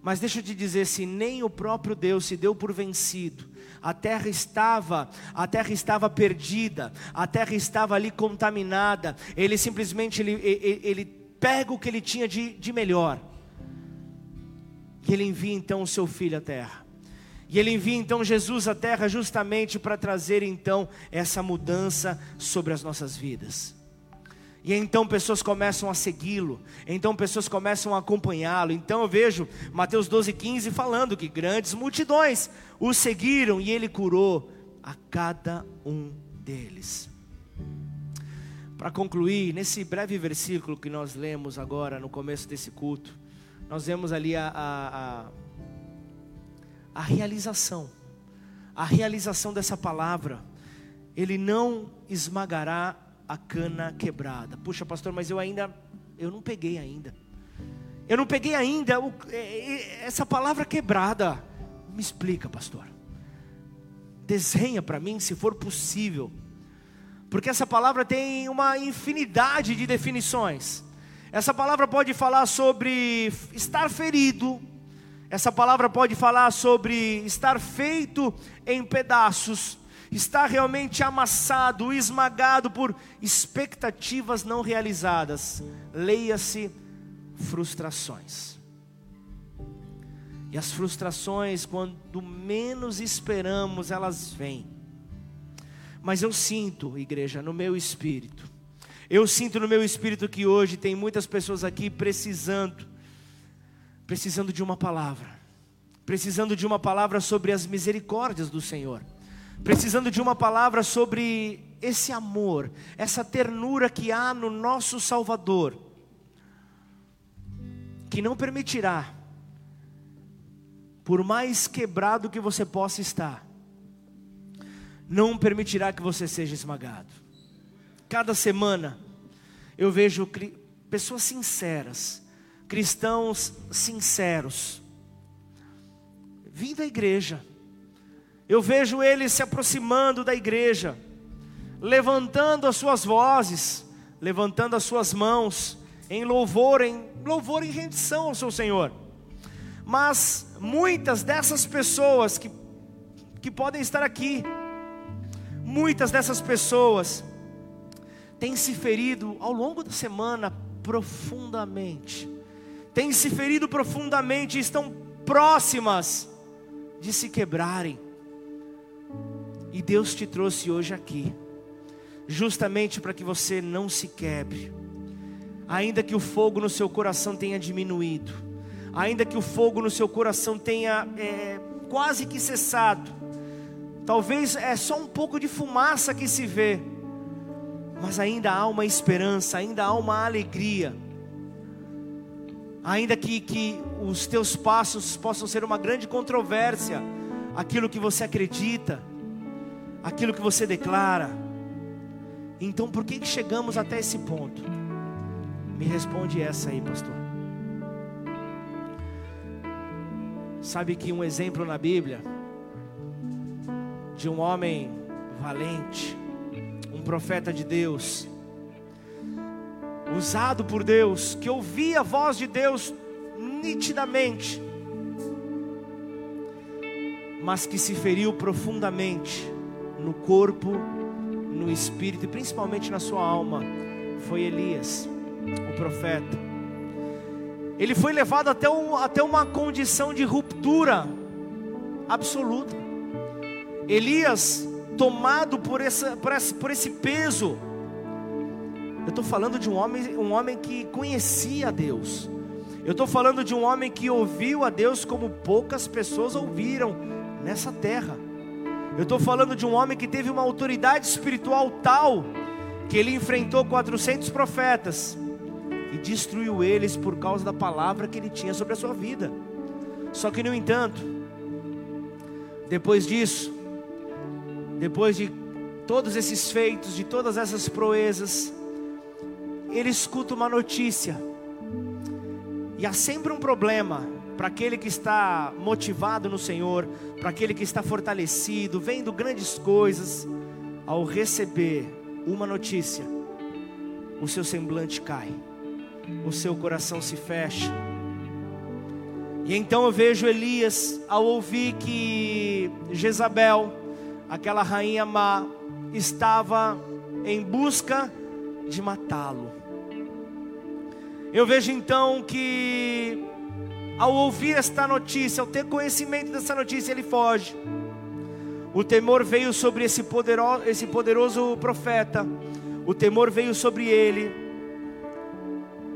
Mas deixa eu te dizer, se nem o próprio Deus se deu por vencido, a terra estava, a terra estava perdida, a terra estava ali contaminada. Ele simplesmente ele, ele, ele pega o que ele tinha de, de melhor. E ele envia então o seu filho à terra. E ele envia então Jesus à terra justamente para trazer então essa mudança sobre as nossas vidas. E então pessoas começam a segui-lo, então pessoas começam a acompanhá-lo. Então eu vejo Mateus 12, 15 falando que grandes multidões o seguiram e ele curou a cada um deles. Para concluir, nesse breve versículo que nós lemos agora no começo desse culto, nós vemos ali a, a, a, a realização, a realização dessa palavra. Ele não esmagará a cana quebrada. Puxa, pastor, mas eu ainda, eu não peguei ainda. Eu não peguei ainda o, é, é, essa palavra quebrada. Me explica, pastor. Desenha para mim, se for possível. Porque essa palavra tem uma infinidade de definições. Essa palavra pode falar sobre estar ferido. Essa palavra pode falar sobre estar feito em pedaços está realmente amassado, esmagado por expectativas não realizadas. Leia-se frustrações. E as frustrações, quando menos esperamos, elas vêm. Mas eu sinto, igreja, no meu espírito, eu sinto no meu espírito que hoje tem muitas pessoas aqui precisando, precisando de uma palavra, precisando de uma palavra sobre as misericórdias do Senhor precisando de uma palavra sobre esse amor, essa ternura que há no nosso Salvador, que não permitirá, por mais quebrado que você possa estar, não permitirá que você seja esmagado. Cada semana eu vejo pessoas sinceras, cristãos sinceros, vindo à igreja, eu vejo eles se aproximando da igreja, levantando as suas vozes, levantando as suas mãos em louvor, em louvor e rendição ao seu Senhor. Mas muitas dessas pessoas que, que podem estar aqui, muitas dessas pessoas têm se ferido ao longo da semana profundamente, têm se ferido profundamente e estão próximas de se quebrarem. E Deus te trouxe hoje aqui, justamente para que você não se quebre, ainda que o fogo no seu coração tenha diminuído, ainda que o fogo no seu coração tenha é, quase que cessado, talvez é só um pouco de fumaça que se vê, mas ainda há uma esperança, ainda há uma alegria. Ainda que, que os teus passos possam ser uma grande controvérsia, aquilo que você acredita, aquilo que você declara. Então por que, que chegamos até esse ponto? Me responde essa aí, pastor. Sabe que um exemplo na Bíblia de um homem valente, um profeta de Deus, usado por Deus, que ouvia a voz de Deus nitidamente, mas que se feriu profundamente no corpo, no espírito e principalmente na sua alma, foi Elias, o profeta. Ele foi levado até, um, até uma condição de ruptura absoluta. Elias, tomado por, essa, por, esse, por esse peso, eu estou falando de um homem, um homem que conhecia Deus. Eu estou falando de um homem que ouviu a Deus como poucas pessoas ouviram nessa terra. Eu estou falando de um homem que teve uma autoridade espiritual tal que ele enfrentou 400 profetas e destruiu eles por causa da palavra que ele tinha sobre a sua vida. Só que, no entanto, depois disso, depois de todos esses feitos, de todas essas proezas, ele escuta uma notícia. E há sempre um problema para aquele que está motivado no Senhor, para aquele que está fortalecido, vendo grandes coisas, ao receber uma notícia, o seu semblante cai, o seu coração se fecha. E então eu vejo Elias ao ouvir que Jezabel aquela rainha má estava em busca de matá-lo. Eu vejo então que, ao ouvir esta notícia, ao ter conhecimento dessa notícia, ele foge. O temor veio sobre esse poderoso, esse poderoso profeta, o temor veio sobre ele.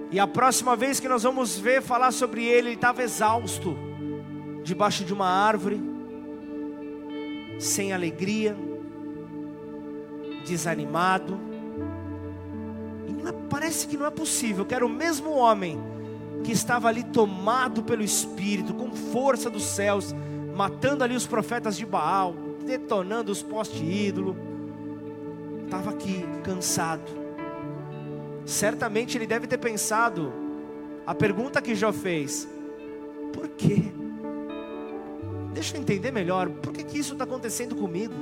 E a próxima vez que nós vamos ver falar sobre ele, ele estava exausto, debaixo de uma árvore sem alegria, desanimado. E parece que não é possível. Que era o mesmo homem que estava ali tomado pelo Espírito, com força dos céus, matando ali os profetas de Baal, detonando os postes ídolo. Estava aqui cansado. Certamente ele deve ter pensado a pergunta que Jó fez: por quê? Deixa eu entender melhor, por que, que isso está acontecendo comigo?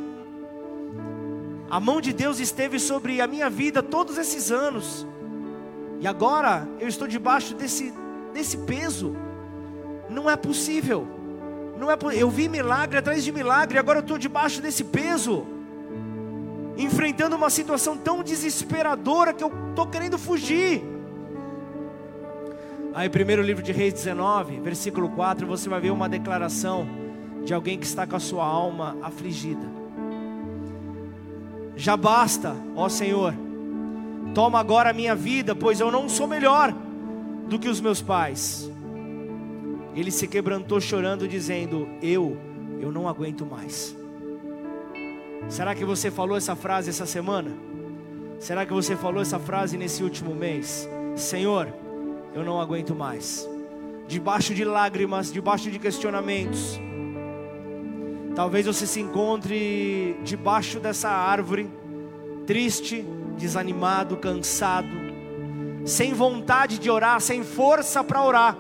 A mão de Deus esteve sobre a minha vida todos esses anos, e agora eu estou debaixo desse, desse peso. Não é possível, não é, eu vi milagre atrás de milagre, agora eu estou debaixo desse peso, enfrentando uma situação tão desesperadora que eu estou querendo fugir. Aí, primeiro livro de Reis 19, versículo 4, você vai ver uma declaração de alguém que está com a sua alma afligida. Já basta, ó Senhor, toma agora a minha vida, pois eu não sou melhor do que os meus pais. Ele se quebrantou chorando, dizendo: Eu, eu não aguento mais. Será que você falou essa frase essa semana? Será que você falou essa frase nesse último mês? Senhor, eu não aguento mais. Debaixo de lágrimas, debaixo de questionamentos, Talvez você se encontre debaixo dessa árvore, triste, desanimado, cansado, sem vontade de orar, sem força para orar.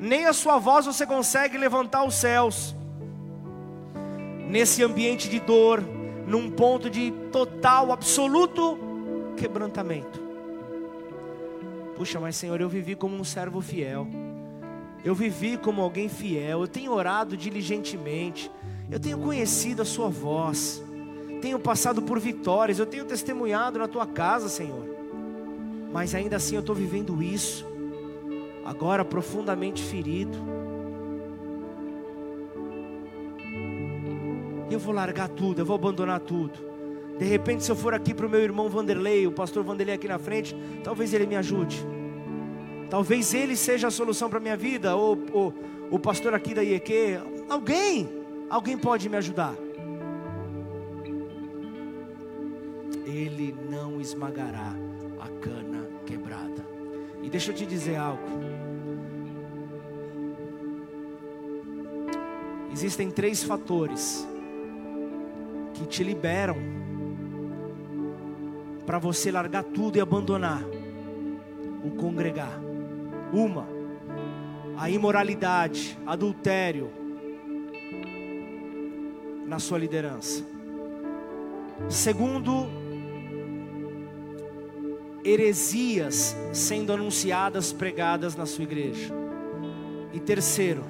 Nem a sua voz você consegue levantar os céus. Nesse ambiente de dor, num ponto de total, absoluto quebrantamento. Puxa, mas Senhor, eu vivi como um servo fiel. Eu vivi como alguém fiel, eu tenho orado diligentemente, eu tenho conhecido a Sua voz, tenho passado por vitórias, eu tenho testemunhado na Tua casa, Senhor, mas ainda assim eu estou vivendo isso, agora profundamente ferido. Eu vou largar tudo, eu vou abandonar tudo. De repente, se eu for aqui para o meu irmão Vanderlei, o pastor Vanderlei aqui na frente, talvez ele me ajude. Talvez ele seja a solução para a minha vida, ou, ou o pastor aqui da IEQ. Alguém, alguém pode me ajudar. ele não esmagará a cana. E deixa eu te dizer algo. Existem três fatores que te liberam para você largar tudo e abandonar o congregar. Uma, a imoralidade, adultério na sua liderança. Segundo, heresias sendo anunciadas, pregadas na sua igreja. E terceiro,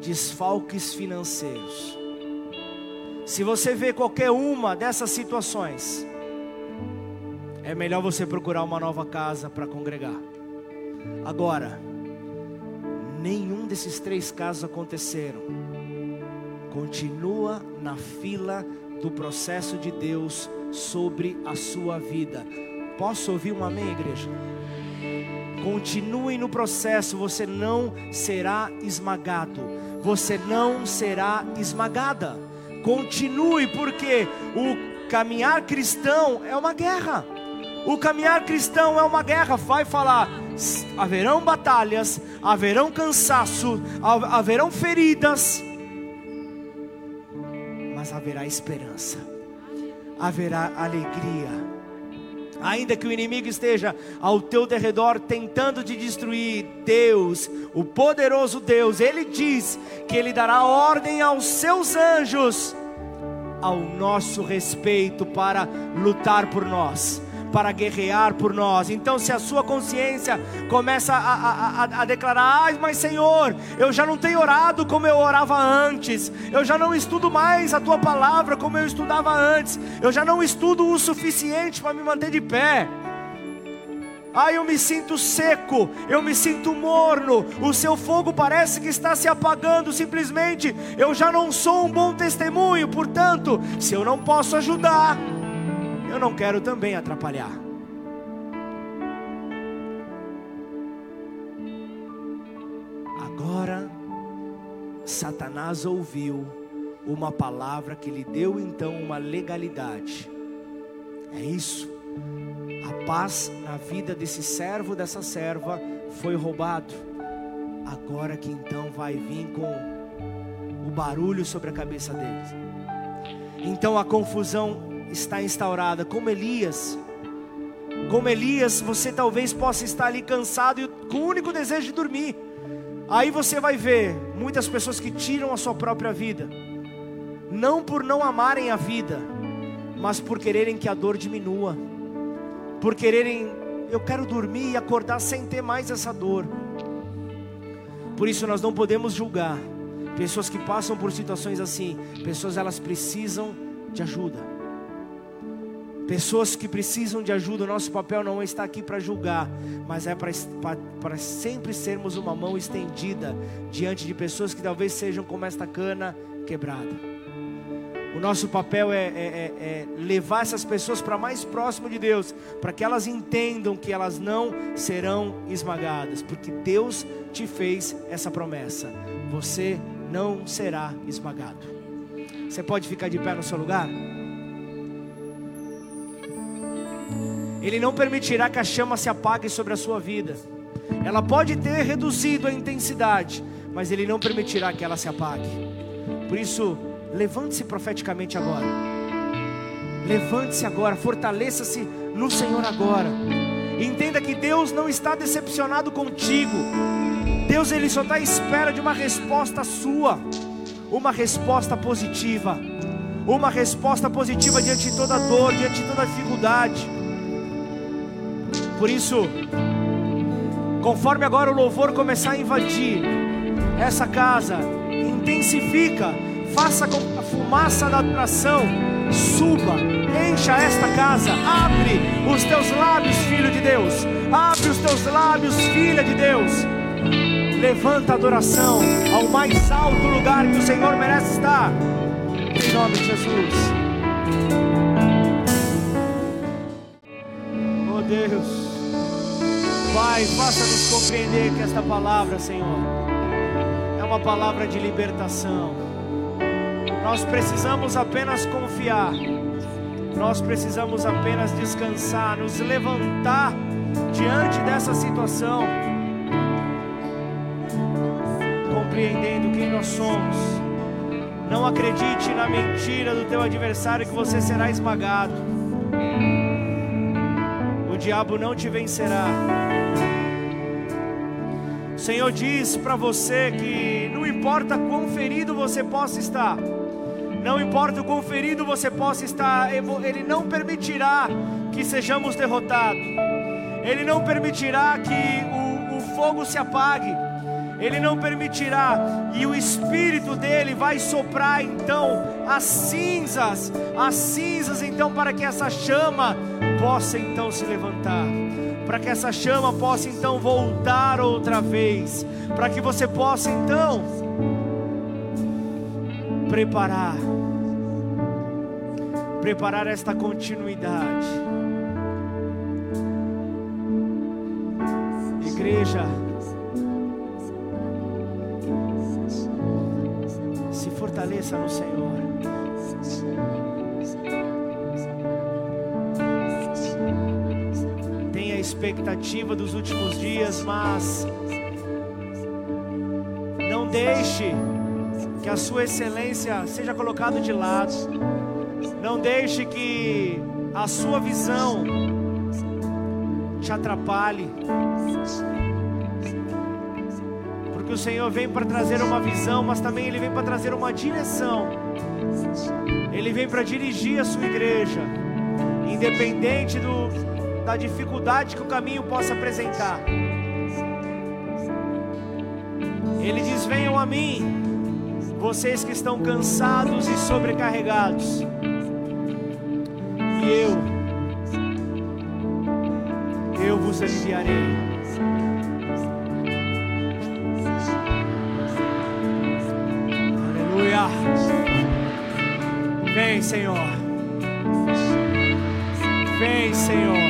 desfalques financeiros. Se você vê qualquer uma dessas situações, é melhor você procurar uma nova casa para congregar. Agora, nenhum desses três casos aconteceram. Continua na fila do processo de Deus sobre a sua vida. Posso ouvir um amém, igreja? Continue no processo, você não será esmagado, você não será esmagada. Continue, porque o caminhar cristão é uma guerra. O caminhar cristão é uma guerra, vai falar. Haverão batalhas, haverão cansaço, haverão feridas, mas haverá esperança, haverá alegria. Ainda que o inimigo esteja ao teu derredor tentando te destruir, Deus, o poderoso Deus, Ele diz que Ele dará ordem aos seus anjos ao nosso respeito para lutar por nós para guerrear por nós. Então, se a sua consciência começa a, a, a, a declarar: Ai, mas Senhor, eu já não tenho orado como eu orava antes, eu já não estudo mais a tua palavra como eu estudava antes, eu já não estudo o suficiente para me manter de pé. Ai, eu me sinto seco, eu me sinto morno, o seu fogo parece que está se apagando, simplesmente eu já não sou um bom testemunho, portanto, se eu não posso ajudar, eu não quero também atrapalhar. Agora, Satanás ouviu uma palavra que lhe deu então uma legalidade. É isso. A paz na vida desse servo, dessa serva, foi roubado. Agora que então vai vir com o barulho sobre a cabeça deles. Então a confusão está instaurada, como Elias. Como Elias, você talvez possa estar ali cansado e com o único desejo de dormir. Aí você vai ver muitas pessoas que tiram a sua própria vida, não por não amarem a vida, mas por quererem que a dor diminua, por quererem, eu quero dormir e acordar sem ter mais essa dor. Por isso nós não podemos julgar pessoas que passam por situações assim, pessoas elas precisam de ajuda. Pessoas que precisam de ajuda, o nosso papel não está aqui para julgar, mas é para sempre sermos uma mão estendida diante de pessoas que talvez sejam como esta cana quebrada. O nosso papel é, é, é, é levar essas pessoas para mais próximo de Deus, para que elas entendam que elas não serão esmagadas, porque Deus te fez essa promessa: você não será esmagado. Você pode ficar de pé no seu lugar? Ele não permitirá que a chama se apague sobre a sua vida. Ela pode ter reduzido a intensidade, mas Ele não permitirá que ela se apague. Por isso, levante-se profeticamente agora. Levante-se agora, fortaleça-se no Senhor agora. Entenda que Deus não está decepcionado contigo. Deus ele só está à espera de uma resposta sua, uma resposta positiva, uma resposta positiva diante de toda dor, diante de toda dificuldade. Por isso, conforme agora o louvor começar a invadir essa casa, intensifica, faça com a fumaça da adoração suba, encha esta casa, abre os teus lábios, filho de Deus, abre os teus lábios, filha de Deus. Levanta a adoração ao mais alto lugar que o Senhor merece estar. Em nome de Jesus. Oh Deus. Pai, faça-nos compreender que esta palavra, Senhor, é uma palavra de libertação. Nós precisamos apenas confiar Nós precisamos apenas descansar, nos levantar diante dessa situação, compreendendo quem nós somos. Não acredite na mentira do teu adversário que você será esmagado. Diabo não te vencerá. O Senhor diz para você que não importa quão ferido você possa estar, não importa o quão ferido você possa estar, Ele não permitirá que sejamos derrotados, Ele não permitirá que o, o fogo se apague, Ele não permitirá, e o Espírito dele vai soprar então as cinzas, as cinzas então, para que essa chama possa então se levantar para que essa chama possa então voltar outra vez, para que você possa então preparar preparar esta continuidade. Igreja, se fortaleça no Senhor. Expectativa dos últimos dias, mas não deixe que a sua excelência seja colocada de lado. Não deixe que a sua visão te atrapalhe. Porque o Senhor vem para trazer uma visão, mas também Ele vem para trazer uma direção. Ele vem para dirigir a sua igreja, independente do, da dificuldade que o caminho possa apresentar. Ele diz: Venham a mim, vocês que estão cansados e sobrecarregados, e eu, eu vos aliviarei. Aleluia. Vem, Senhor. Vem, Senhor.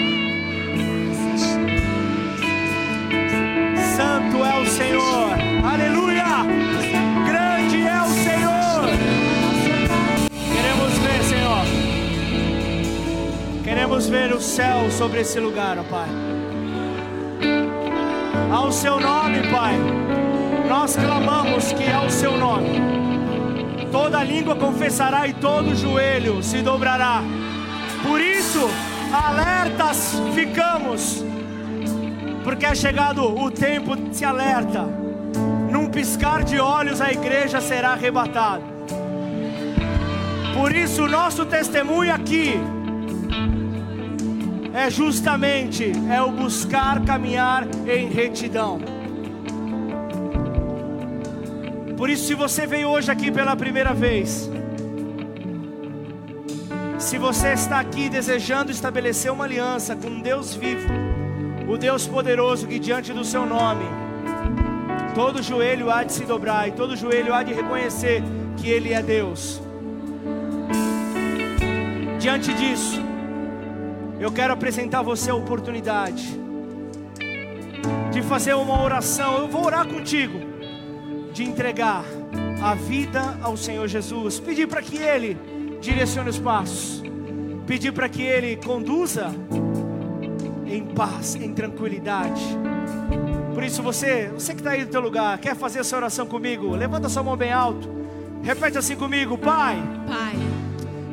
Queremos ver o céu sobre esse lugar, ó Pai. Ao Seu nome, Pai, nós clamamos que ao Seu nome toda língua confessará e todo joelho se dobrará. Por isso, alertas ficamos porque é chegado o tempo, se alerta. Num piscar de olhos a igreja será arrebatada. Por isso, nosso testemunho aqui é justamente é o buscar caminhar em retidão. Por isso, se você veio hoje aqui pela primeira vez, se você está aqui desejando estabelecer uma aliança com Deus vivo, o Deus poderoso que diante do seu nome, todo joelho há de se dobrar e todo joelho há de reconhecer que Ele é Deus. Diante disso, eu quero apresentar a você a oportunidade de fazer uma oração. Eu vou orar contigo, de entregar a vida ao Senhor Jesus, pedir para que Ele direcione os passos, pedir para que Ele conduza em paz, em tranquilidade. Por isso você, você que está aí no teu lugar, quer fazer essa oração comigo? Levanta sua mão bem alto. Repete assim comigo, Pai. Pai.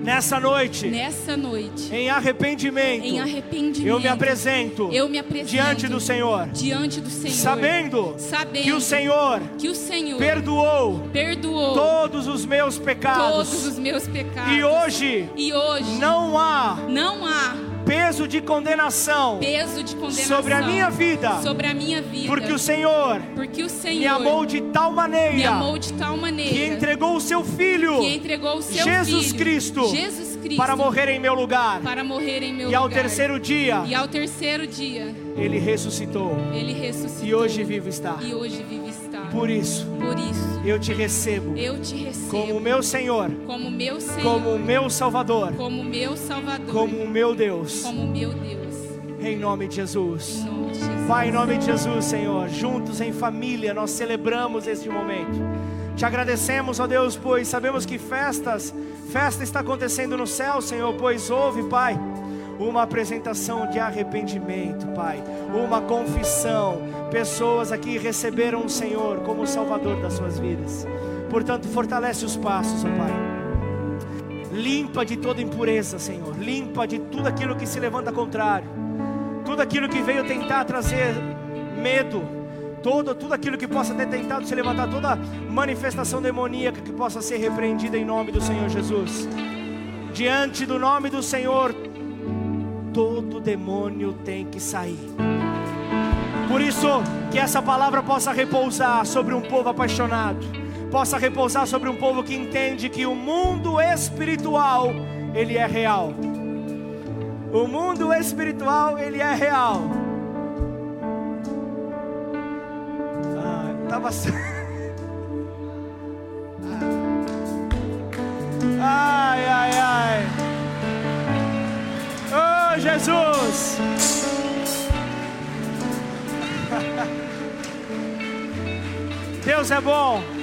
Nessa noite, nessa noite, em arrependimento, em arrependimento, eu me apresento, eu me apresento diante do Senhor, diante do Senhor, sabendo, sabendo que o Senhor, que o Senhor perdoou, perdoou todos os meus pecados, todos os meus pecados, e hoje, e hoje não há, não há peso de condenação, peso de condenação sobre a minha vida, sobre a minha vida, porque o Senhor, porque o Senhor me amou de tal maneira, amou de tal maneira, que entregou o seu filho, que entregou o seu Jesus filho, Cristo, Jesus Cristo, para morrer em meu lugar, para morrer em meu e ao lugar. terceiro dia, e ao terceiro dia, ele ressuscitou, ele ressuscitou, e hoje vivo está, e hoje vivo está. Por isso, por isso, eu te recebo, eu te recebo como meu Senhor, como meu Senhor, como meu Salvador, como meu Salvador, como meu Deus, como meu Deus. Em nome de Jesus. Em nome de Jesus. Pai, em nome de Jesus, Senhor, juntos em família, nós celebramos este momento. Te agradecemos, ó Deus, pois sabemos que festas Festa está acontecendo no céu, Senhor, pois houve, Pai, uma apresentação de arrependimento, Pai, uma confissão. Pessoas aqui receberam o Senhor como Salvador das suas vidas. Portanto, fortalece os passos, ó Pai. Limpa de toda impureza, Senhor. Limpa de tudo aquilo que se levanta contrário. Tudo aquilo que veio tentar trazer medo. Todo, tudo aquilo que possa ter tentado se levantar, toda manifestação demoníaca que possa ser repreendida em nome do Senhor Jesus. Diante do nome do Senhor, todo demônio tem que sair. Por isso, que essa palavra possa repousar sobre um povo apaixonado, possa repousar sobre um povo que entende que o mundo espiritual, ele é real. O mundo espiritual, ele é real. Ah, tava Ai, ai, ai. Jesus. Deus é bom.